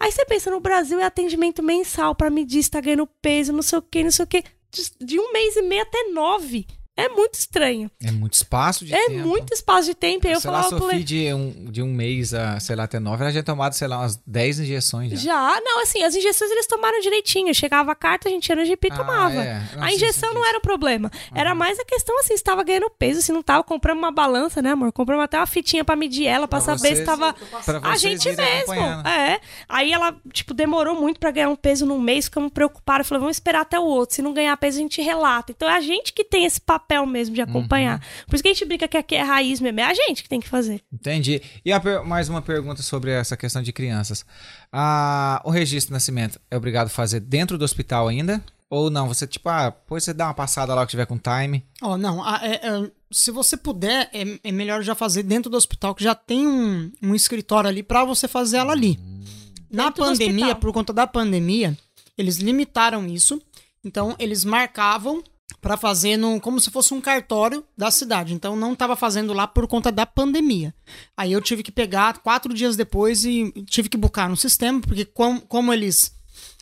Aí você pensa, no Brasil é atendimento mensal pra medir se tá ganhando peso, não sei o que, não sei o que. De- De um mês e meio até nove. É muito estranho. É muito espaço de é tempo. muito espaço de tempo. Aí eu sei lá, falava pro Sofia Le- de um, de um mês a, sei lá, até nove, ela já tinha tomado, sei lá, umas 10 injeções já. Já, não, assim, as injeções eles tomaram direitinho. Chegava a carta, a gente ia no GP e Ah, tomava. é. Nossa, A injeção isso não era o problema. Era mais a questão assim, se tava ganhando peso, se não tava. Compramos uma balança, né, amor? Compramos até uma fitinha pra medir ela, pra, Pra saber se vocês- tava. Pra A gente mesmo. É. Aí ela, tipo, demorou muito pra ganhar um peso num mês, ficamos preocupados. Falei, vamos esperar até o outro. Se não ganhar peso, a gente relata. Então é a gente que tem esse papel mesmo de acompanhar. Uhum. Por isso que a gente brinca que aqui é raiz mesmo. É a gente que tem que fazer. Entendi. E a mais uma pergunta sobre essa questão de crianças. Ah, o registro de nascimento é obrigado a fazer dentro do hospital ainda? Ou não? Você, tipo, ah, depois você dá uma passada lá que tiver com time. Ó, não, a- é- é, se você puder, é, é melhor já fazer dentro do hospital, que já tem um, um escritório ali pra você fazer ela ali. Na Dentro pandemia, por conta da pandemia, eles limitaram isso. Então, eles marcavam pra fazer no, como se fosse um cartório da cidade. Então, não tava fazendo lá por conta da pandemia. Aí eu tive que pegar quatro dias depois e tive que buscar no sistema, porque com- como eles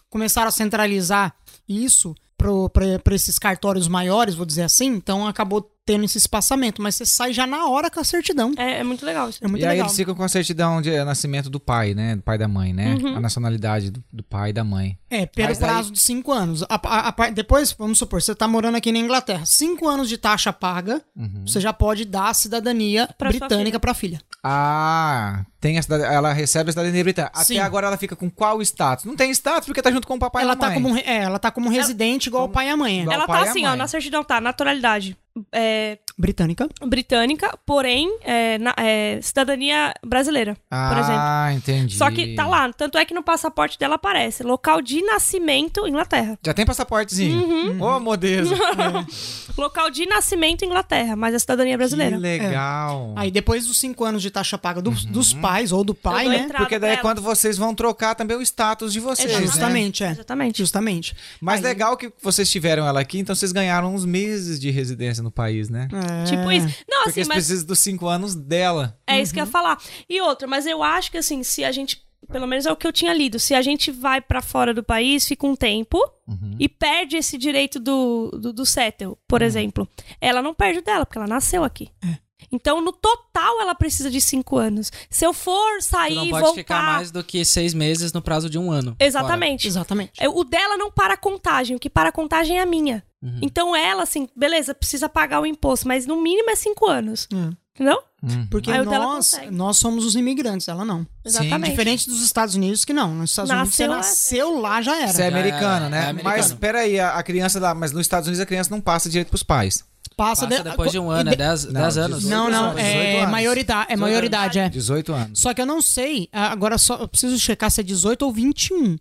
começaram a centralizar isso para esses cartórios maiores, vou dizer assim, então acabou tendo esse espaçamento, mas você sai já na hora com a certidão. É, é muito legal isso. É muito e aí legal. eles ficam com a certidão de nascimento do pai, né? Do pai e da mãe, né? Uhum. A nacionalidade do, do pai e da mãe. É, pelo Mas daí- prazo de cinco anos. A- a- a depois, vamos supor, você tá morando aqui na Inglaterra, cinco anos de taxa paga, Uhum. você já pode dar a cidadania Pra britânica pra filha. Ah, tem a cidad- ela recebe a cidadania britânica. Sim. Até agora ela fica com qual status? Não tem status porque tá junto com o papai e ela, a tá mãe. como, re- é, ela tá como residente igual o pai e a mãe. é. Igual Ela tá e a assim, ó, na certidão tá, naturalidade. É, Britânica. britânica, porém, é, na- é, cidadania brasileira, por exemplo. Ah, entendi. Só que tá lá, tanto é que no passaporte dela aparece local de nascimento, Inglaterra. Já tem passaportezinho. Uhum. Ô, modelo. Local de nascimento, Inglaterra, mas a cidadania brasileira. Que legal. Aí depois dos cinco anos de taxa paga dos, Uhum. dos pais ou do pai, né? Porque daí é quando vocês vão trocar também o status de vocês, Exatamente. né? Justamente, é. Exatamente. Justamente. Mas Aí- legal que vocês tiveram ela aqui, então vocês ganharam uns meses de residência no país, né? É. Tipo isso. Não, Porque assim, eles mas precisam dos cinco anos dela. é isso que eu ia falar. E outra, mas eu acho que assim, se a gente. Pelo menos é o que eu tinha lido. Se a gente vai pra fora do país, fica um tempo Uhum. e perde esse direito do, do, do settle, por Uhum. exemplo. Ela não perde o dela, porque ela nasceu aqui. É. Então, no total, ela precisa de cinco anos. Se eu for sair não e pode voltar... ficar mais do que seis meses no prazo de um ano. Exatamente. Exatamente. É, O dela não para a contagem, o que para a contagem é a minha. Uhum. Então ela, assim, beleza, precisa pagar o imposto, mas no mínimo é cinco anos. É. Entendeu? Uhum. Porque Aí nós, nós somos os imigrantes, ela não. Exatamente. Diferente dos Estados Unidos, que não. Nos Estados Unidos, você Nasceu lá. nasceu lá, já era. Você é é- né? é americano. Mas peraí, a, a criança lá, mas nos Estados Unidos a criança não passa direito pros pais. Passa, Passa de- depois de um ano, é de- 10 Não, anos. 18 Não, não, anos, 18 é anos. maioridade, é 18 maioridade, é. 18 anos. Só que eu não sei, agora só eu preciso checar se é 18 ou 21.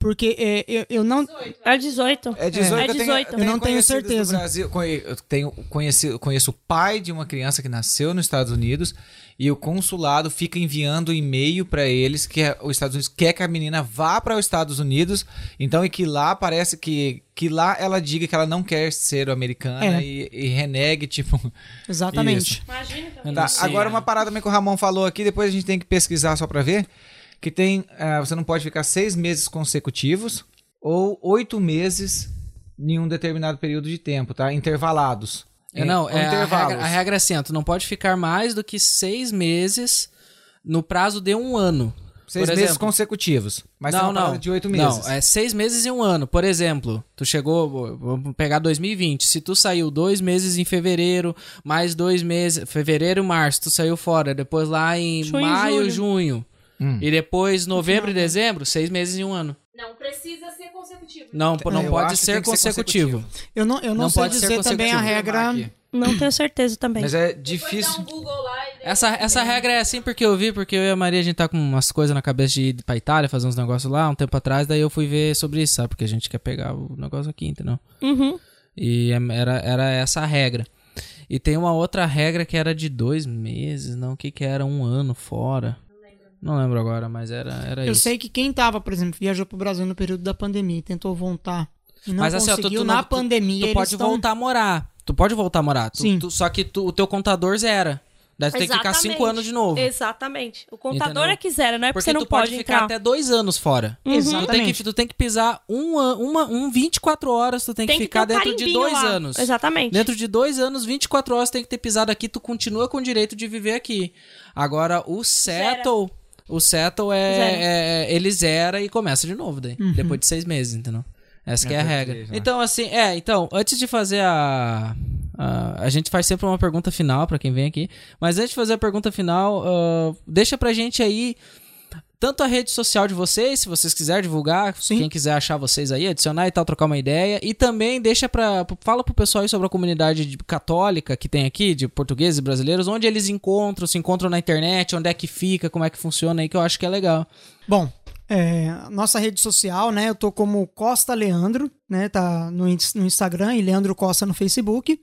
Porque é, eu, eu não. É 18. É 18, É eu tenho, 18. eu Eu não tenho certeza. Brasil, eu tenho, conheci, conheço o pai de uma criança que nasceu nos Estados Unidos e o consulado fica enviando e-mail para eles que os Estados Unidos quer que a menina vá para os Estados Unidos, então e que lá parece que que lá ela diga que ela não quer ser americana É. e, e renegue tipo. Exatamente. Isso. Imagina. Eu Tá, não sei, agora uma parada também que o Ramon falou aqui, depois a gente tem que pesquisar só pra ver, que tem, ah, você não pode ficar seis meses consecutivos ou oito meses em um determinado período de tempo, tá? Intervalados. É, não, é, a, regra, a regra é assim, tu não pode ficar mais do que seis meses no prazo de um ano. Seis Por meses exemplo. consecutivos. Mas tem não, não. de oito meses. Não, é seis meses e um ano. Por exemplo, tu chegou, vamos pegar 2020. Se tu saiu dois meses em fevereiro, mais dois meses, fevereiro e março, tu saiu fora. Depois lá em Junho e maio, julho. junho. Hum. E depois novembro e dezembro, seis meses e um ano. Não precisa ser consecutivo. Não, não Eu pode ser que ser consecutivo. Eu não, eu não, Não sei pode ser dizer também a consecutivo. regra. Não tenho certeza também. Mas é difícil. um Google lá e daí- Essa, essa regra é assim porque eu vi, porque eu e a Maria, a gente tá com umas coisas na cabeça de ir pra Itália, fazer uns negócios lá, um tempo atrás, daí eu fui ver sobre isso, sabe? Porque a gente quer pegar o negócio aqui, entendeu? Uhum. E é- era, era essa a regra. E tem uma outra regra que era de dois meses, não, o que que era? Um ano fora. Não lembro agora, mas era, era Eu isso. sei que quem tava, por exemplo, viajou pro Brasil no período da pandemia e tentou voltar e não Mas assim, ó, tu- conseguiu, tu na tu- pandemia Tu pode tão- voltar a morar. Tu pode voltar a morar. Tu- Sim. tu- só que tu- o teu contador zera. Daí tu tem que ficar Exatamente. cinco anos de novo. Exatamente. O contador Entendeu? é que zera, não é porque, Porque você não tu pode, pode ficar entrar. até dois anos fora. Uhum. Tu tem, Exatamente. que, tu tem que pisar um, uma, um 24 horas, tu tem, Tem que que ficar ter um dentro de dois lá. anos. Exatamente. Dentro de dois anos, 24 horas tem que ter pisado aqui, tu continua com o direito de viver aqui. Agora, o settle, o settle é, é- é- ele zera e começa de novo daí, depois de seis meses, entendeu? Essa que é a regra. português, né? Então, assim, é, então, antes de fazer a... A, a gente faz sempre uma pergunta final pra quem vem aqui. Mas antes de fazer a pergunta final, ah, deixa pra gente aí tanto a rede social de vocês, se vocês quiserem divulgar, Sim. quem quiser achar vocês aí, adicionar e tal, trocar uma ideia. E também deixa pra. Fala pro pessoal aí sobre a comunidade de- católica que tem aqui, de portugueses e brasileiros, onde eles encontram, se encontram na internet, onde é que fica, como é que funciona aí, que eu acho que é legal. Bom, é, nossa rede social, né? Eu tô como Costa Leandro, né? Tá no, no Instagram e Leandro Costa no Facebook.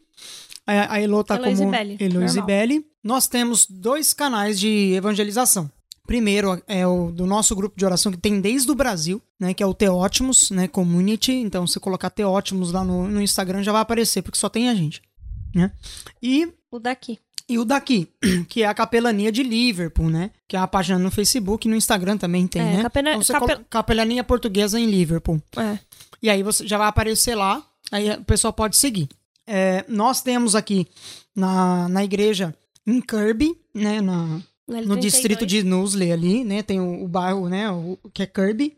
A, a Elo tá Eloisibeli, como Eloisibeli. Nós temos dois canais de evangelização. Primeiro é o do nosso grupo de oração que tem desde o Brasil, né? Que é o Teótimos, né? Community. Então, se colocar Teótimos lá no, no Instagram já vai aparecer, porque só tem a gente, né? E O daqui. e o daqui, que é a Capelania de Liverpool, né? Que é uma página no Facebook e no Instagram também tem, É, né? capela- Então você capel- Capelania Portuguesa em Liverpool. É. E aí você já vai aparecer lá, aí o pessoal pode seguir. É, nós temos aqui na, na igreja em Kirby, né? Na, no distrito de Nusley ali, né? Tem o, o bairro, né? O, que é Kirby.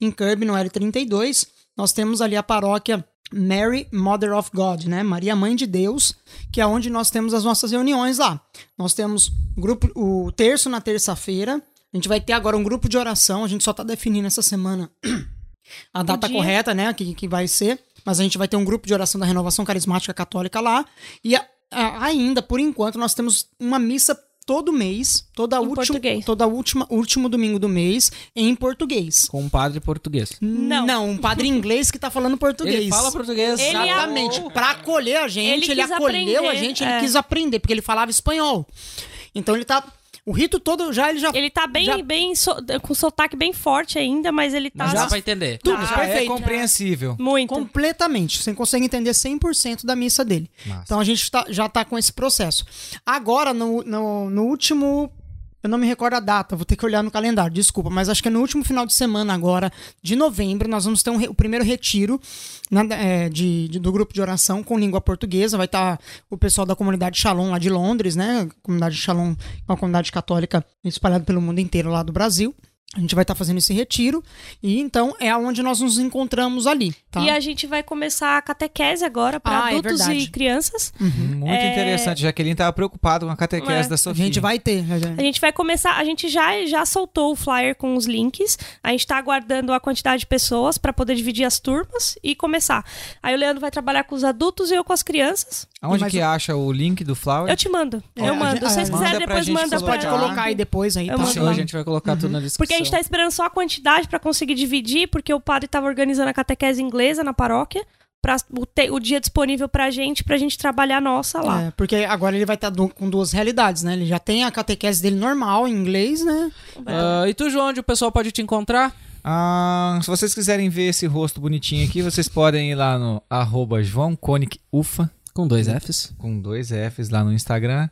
Em Kirby, no L32, nós temos ali a paróquia Mary Mother of God, né? Maria Mãe de Deus, que é onde nós temos as nossas reuniões lá. Nós temos grupo, o terço na terça-feira. A gente vai ter agora um grupo de oração. A gente só tá definindo essa semana a data correta, né? Que, que vai ser. Mas a gente vai ter um grupo de oração da Renovação Carismática Católica lá. E a- a- ainda, por enquanto, nós temos uma missa todo mês, toda Em última, português. toda última, último domingo do mês em português. Com um padre português. Não. um padre inglês que tá falando português. Ele fala português. Ele Exatamente. amou. Pra acolher a gente, Ele ele, acolheu a aprender, gente, ele é. quis aprender, porque ele falava espanhol. Então ele tá. O rito todo já ele já. Ele tá bem, Já- bem so- com sotaque bem forte ainda, mas ele tá Mas dá pra entender. Tudo, Já perfeito. é compreensível. muito. Completamente. Você consegue entender 100% da missa dele. Massa. Então a gente tá- já tá com esse processo. Agora, no, no, no último. Eu não me recordo a data, vou ter que olhar no calendário, desculpa, mas acho que é no último final de semana agora, de novembro, nós vamos ter um o primeiro retiro é, de, de- do grupo de oração com língua portuguesa. Vai estar o pessoal da comunidade Shalom lá de Londres, né? A comunidade Shalom é uma comunidade católica espalhada pelo mundo inteiro lá do Brasil. A gente vai estar fazendo esse retiro e então é onde nós nos encontramos ali, tá? E a gente vai começar a catequese agora para Ah, é adultos verdade. e crianças. Muito É. interessante. Jaqueline tava preocupado com a catequese É. da A Sofia. gente vai ter. né? A gente vai começar, a gente já, já soltou o flyer com os links. A gente tá aguardando a quantidade de pessoas para poder dividir as turmas e começar. Aí o Leandro vai trabalhar com os adultos e eu com as crianças. Aonde que acha o link do Flower? Eu te mando. É, eu mando. Se vocês é, quiserem, pra depois gente manda colocar. Pode pra- colocar aí depois aí, Eu tá? lá. a gente vai colocar tudo na descrição. Porque a gente tá esperando só a quantidade para conseguir dividir, porque o padre tava organizando a catequese inglesa na paróquia. Pra o, te- o dia disponível pra gente, pra gente trabalhar a nossa lá. É, porque agora ele vai estar com duas realidades, né? Ele já tem a catequese dele normal em inglês, né? Ah, e tu, João, onde o pessoal pode te encontrar? Ah, se vocês quiserem ver esse rosto bonitinho aqui, vocês podem ir lá no arroba João Conic Ufa, Com dois Fs. com dois Fs lá no Instagram.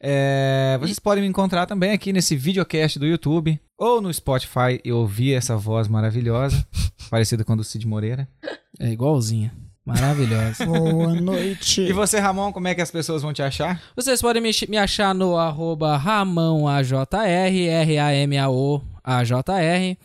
É, vocês podem me encontrar também aqui nesse videocast do YouTube ou no Spotify e ouvir essa voz maravilhosa, parecida com a do Cid Moreira. É igualzinha. Maravilhosa. Boa noite. E você, Ramon, como é que as pessoas vão te achar? Vocês podem me, me achar no arroba RamãoAJR, R-A-M-A-O AJR.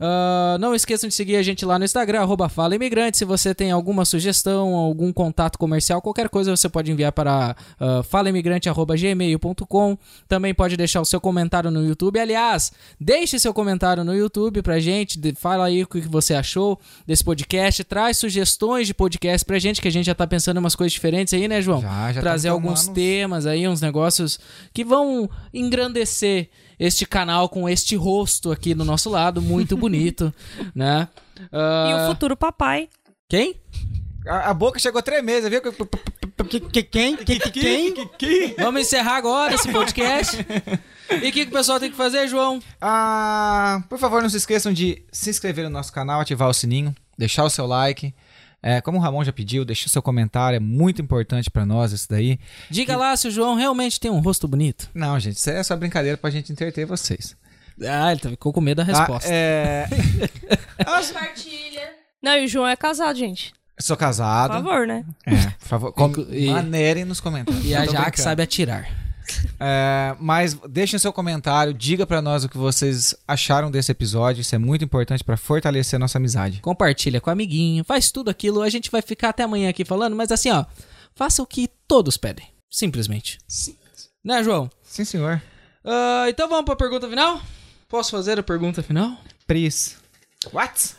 Ah, não esqueçam de seguir a gente lá no Instagram, arroba Fala Imigrante. Se você tem alguma sugestão, algum contato comercial, qualquer coisa, você pode enviar para uh, falaimigrante.gmail.com. Também pode deixar o seu comentário no YouTube. Aliás, deixe seu comentário no YouTube pra gente. de- Fala aí o que você achou desse podcast. Traz sugestões de podcast pra gente, que a gente já tá pensando em umas coisas diferentes aí, né, João? Já, já Trazer alguns temas aí, uns negócios que vão engrandecer este canal com este rosto aqui do nosso lado, muito bonito, né? Ah, E o futuro papai. Quem? A, a boca chegou a tremer, você viu? Que, que, quem? Que, que, quem? Vamos encerrar agora esse podcast. e o que, que o pessoal tem que fazer, João? Ah, por favor, não se esqueçam de se inscrever no nosso canal, ativar o sininho, deixar o seu like. É, como o Ramon já pediu, deixa o seu comentário, é muito importante pra nós isso daí. Diga lá se o João realmente tem um rosto bonito. Não, gente, isso é só brincadeira pra gente entreter vocês. Ah, ele ficou com medo da resposta. Ah, é... Compartilha. Não, e o João é casado, gente. Sou Por casado. favor, né? É, por favor, com... E- manerem nos comentários. E a Jaque sabe atirar. É, mas deixem seu comentário, diga pra nós o que vocês acharam desse episódio. Isso é muito importante pra fortalecer a nossa amizade. Compartilha com o amiguinho, faz tudo aquilo. A gente vai ficar até amanhã aqui falando, mas assim, ó, faça o que todos pedem. Simplesmente. Né, João? Sim, senhor. Ah, então vamos pra pergunta final? Posso fazer a pergunta final? Pris. What?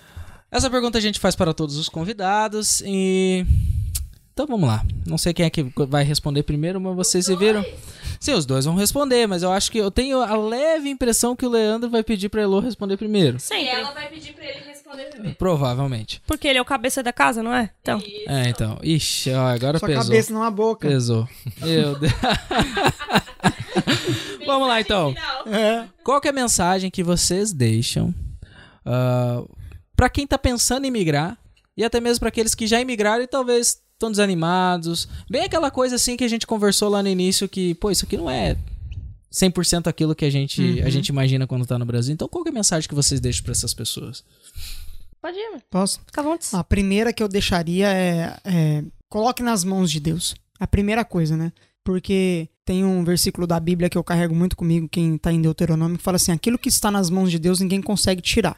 Essa pergunta a gente faz para todos os convidados e. Então vamos lá. Não sei quem é que vai responder primeiro, mas vocês se viram. Sim, os dois vão responder, mas eu acho que eu tenho a leve impressão que o Leandro vai pedir pra Elo responder primeiro. E Sempre. ela vai pedir pra ele responder primeiro. Provavelmente. Porque ele é o cabeça da casa, não é? Então. É, então. Ixi, ó, agora Sua pesou. cabeça não a boca. Pesou. Meu Deus. Vamos lá, então. É. Qual que é a mensagem que vocês deixam ah, pra quem tá pensando em migrar e até mesmo pra aqueles que já imigraram e talvez estão desanimados? Bem aquela coisa assim que a gente conversou lá no início que, pô, isso aqui não é 100% aquilo que a gente, a gente imagina quando tá no Brasil. Então qual que é a mensagem que vocês deixam pra essas pessoas? Pode ir, mano. Posso? Fica à vontade. A primeira que eu deixaria é, é coloque nas mãos de Deus. A primeira coisa, né? Porque tem um versículo da Bíblia que eu carrego muito comigo, quem tá em Deuteronômio, que fala assim: aquilo que está nas mãos de Deus ninguém consegue tirar.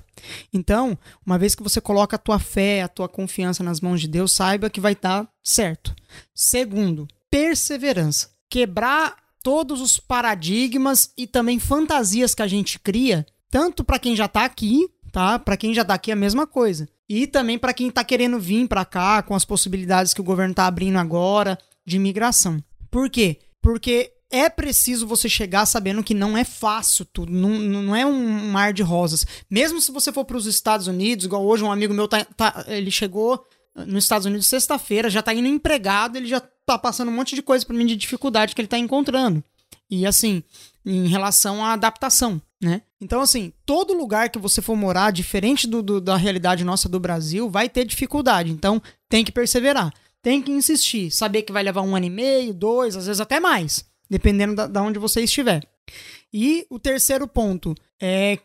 Então, uma vez que você coloca a tua fé, a tua confiança nas mãos de Deus, saiba que vai estar certo. Segundo, perseverança. Quebrar todos os paradigmas e também fantasias que a gente cria, tanto para quem já tá aqui, tá? Para quem já tá aqui é a mesma coisa. E também para quem tá querendo vir para cá com as possibilidades que o governo tá abrindo agora de imigração. Por quê? Porque é preciso você chegar sabendo que não é fácil tudo, não, não é um mar de rosas. Mesmo se você for para os Estados Unidos, igual hoje um amigo meu tá, tá- ele chegou nos Estados Unidos sexta-feira, já tá indo empregado, ele já tá passando um monte de coisa para mim de dificuldade que ele tá encontrando. E assim, em relação à adaptação, né? Então, assim, todo lugar que você for morar, diferente do, do- da realidade nossa do Brasil, vai ter dificuldade. Então, tem que perseverar. Tem que insistir. Saber que vai levar um ano e meio, dois, às vezes até mais. Dependendo da, da onde você estiver. E o terceiro ponto é,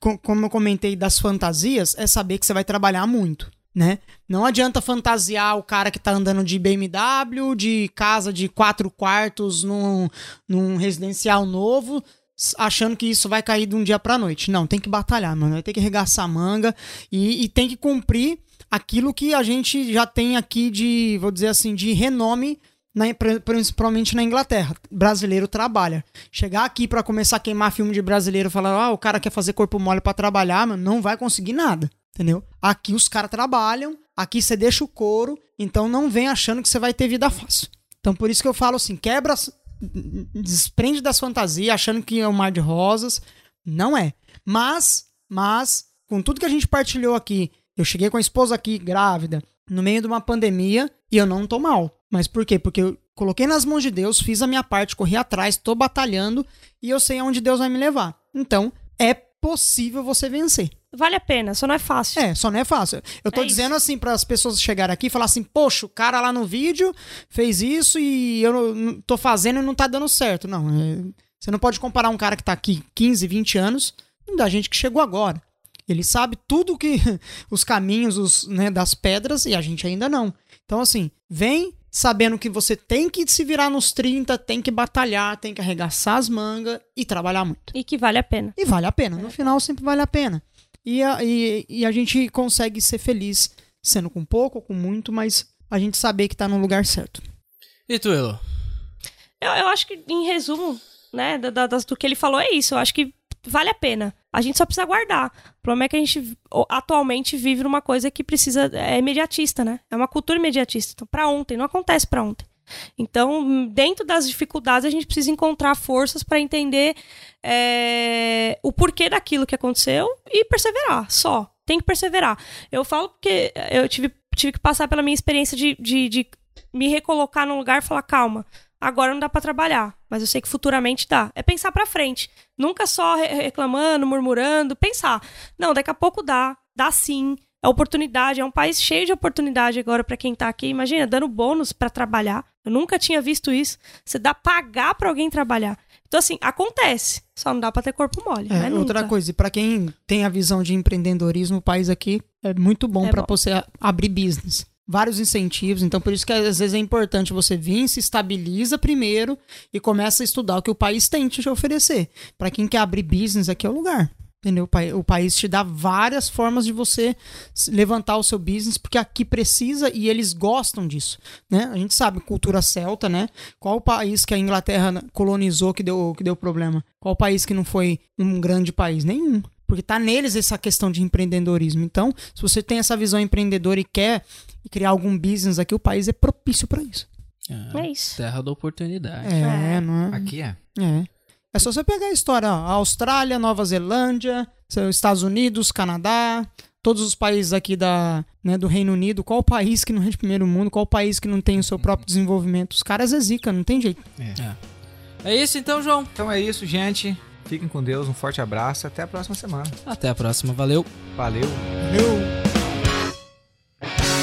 co- como eu comentei das fantasias, é saber que você vai trabalhar muito, né? Não adianta fantasiar o cara que tá andando de BMW, de casa de quatro quartos num, num residencial novo, achando que isso vai cair de um dia pra noite. Não, tem que batalhar, mano. Ter que arregaçar a manga e, e tem que cumprir aquilo que a gente já tem aqui de, vou dizer assim, de renome, na- pri- principalmente na Inglaterra. Brasileiro trabalha. Chegar aqui pra começar a queimar filme de brasileiro, falar, ah, o cara quer fazer corpo mole pra trabalhar, mano, não vai conseguir nada. Entendeu? Aqui os caras trabalham, aqui você deixa o couro, então não vem achando que você vai ter vida fácil. Então por isso que eu falo assim, quebra, desprende das fantasias, achando que é um mar de rosas. Não é. Mas, mas, com tudo que a gente partilhou aqui, eu cheguei com a esposa aqui grávida, no meio de uma pandemia, e eu não tô mal. Mas por quê? Porque eu coloquei nas mãos de Deus, fiz a minha parte, corri atrás, tô batalhando, e eu sei aonde Deus vai me levar. Então, é possível você vencer. Vale a pena, só não é fácil. É, só não é fácil. Eu tô É dizendo assim para as pessoas chegarem aqui e falar assim: "Poxa, o cara lá no vídeo fez isso e eu não- não tô fazendo e não tá dando certo". Não, é- você não pode comparar um cara que tá aqui 15, 20 anos da gente que chegou agora. Ele sabe tudo que os caminhos os, né, das pedras e a gente ainda não. Então assim, vem sabendo que você tem que se virar nos 30, tem que batalhar, tem que arregaçar as mangas e trabalhar muito. E que vale a pena. E vale a pena. No final sempre vale a pena. E a, e, e a gente consegue ser feliz sendo com pouco ou com muito, mas a gente saber que tá no lugar certo. E tu, Elo? Eu, eu acho que, em resumo, né, da- da- das- do que ele falou é isso. Eu acho que vale a pena. A gente só precisa guardar. O problema é que a gente atualmente vive numa coisa que precisa. É imediatista, né? É uma cultura imediatista. Então, pra ontem, não acontece pra ontem. Então, dentro das dificuldades, a gente precisa encontrar forças pra entender é, o porquê daquilo que aconteceu e perseverar, só. Tem que perseverar. Eu falo porque eu tive, tive que passar pela minha experiência de, de, de me recolocar num lugar e falar, calma, agora não dá pra trabalhar, mas eu sei que futuramente dá. É pensar pra frente. Nunca só re- reclamando, murmurando, pensar. Não, daqui a pouco dá, dá sim. É oportunidade, é um país cheio de oportunidade agora pra quem tá aqui. Imagina, dando bônus pra trabalhar. Eu nunca tinha visto isso. Você dá pagar pra alguém trabalhar. Então, assim, acontece. Só não dá pra ter corpo mole. É, mas outra nunca. coisa, e pra quem tem a visão de empreendedorismo, o país aqui é muito bom É bom. você abrir business. Vários incentivos, então por isso que às vezes é importante você vir, se estabiliza primeiro e começa a estudar o que o país tem te oferecer. Pra quem quer abrir business, aqui é o lugar. Entendeu? O país te dá várias formas de você levantar o seu business, porque aqui precisa e eles gostam disso. Né? A gente sabe, cultura celta, né? Qual o país que a Inglaterra colonizou que deu, que deu problema? Qual país que não foi um grande país? Nenhum. Porque tá neles essa questão de empreendedorismo. Então, se você tem essa visão empreendedora e quer criar algum business aqui, o país é propício para isso. É isso. Terra da oportunidade. É, não é? Aqui é. É. É só você pegar a história, ó, Austrália, Nova Zelândia, Estados Unidos, Canadá, todos os países aqui da, né, do Reino Unido, qual país que não é de primeiro mundo, qual país que não tem o seu próprio desenvolvimento? Os caras é zica, não tem jeito. É isso então, João. Então é isso, gente. Fiquem com Deus, um forte abraço. Até a próxima semana. Até a próxima. Valeu. Valeu. Valeu!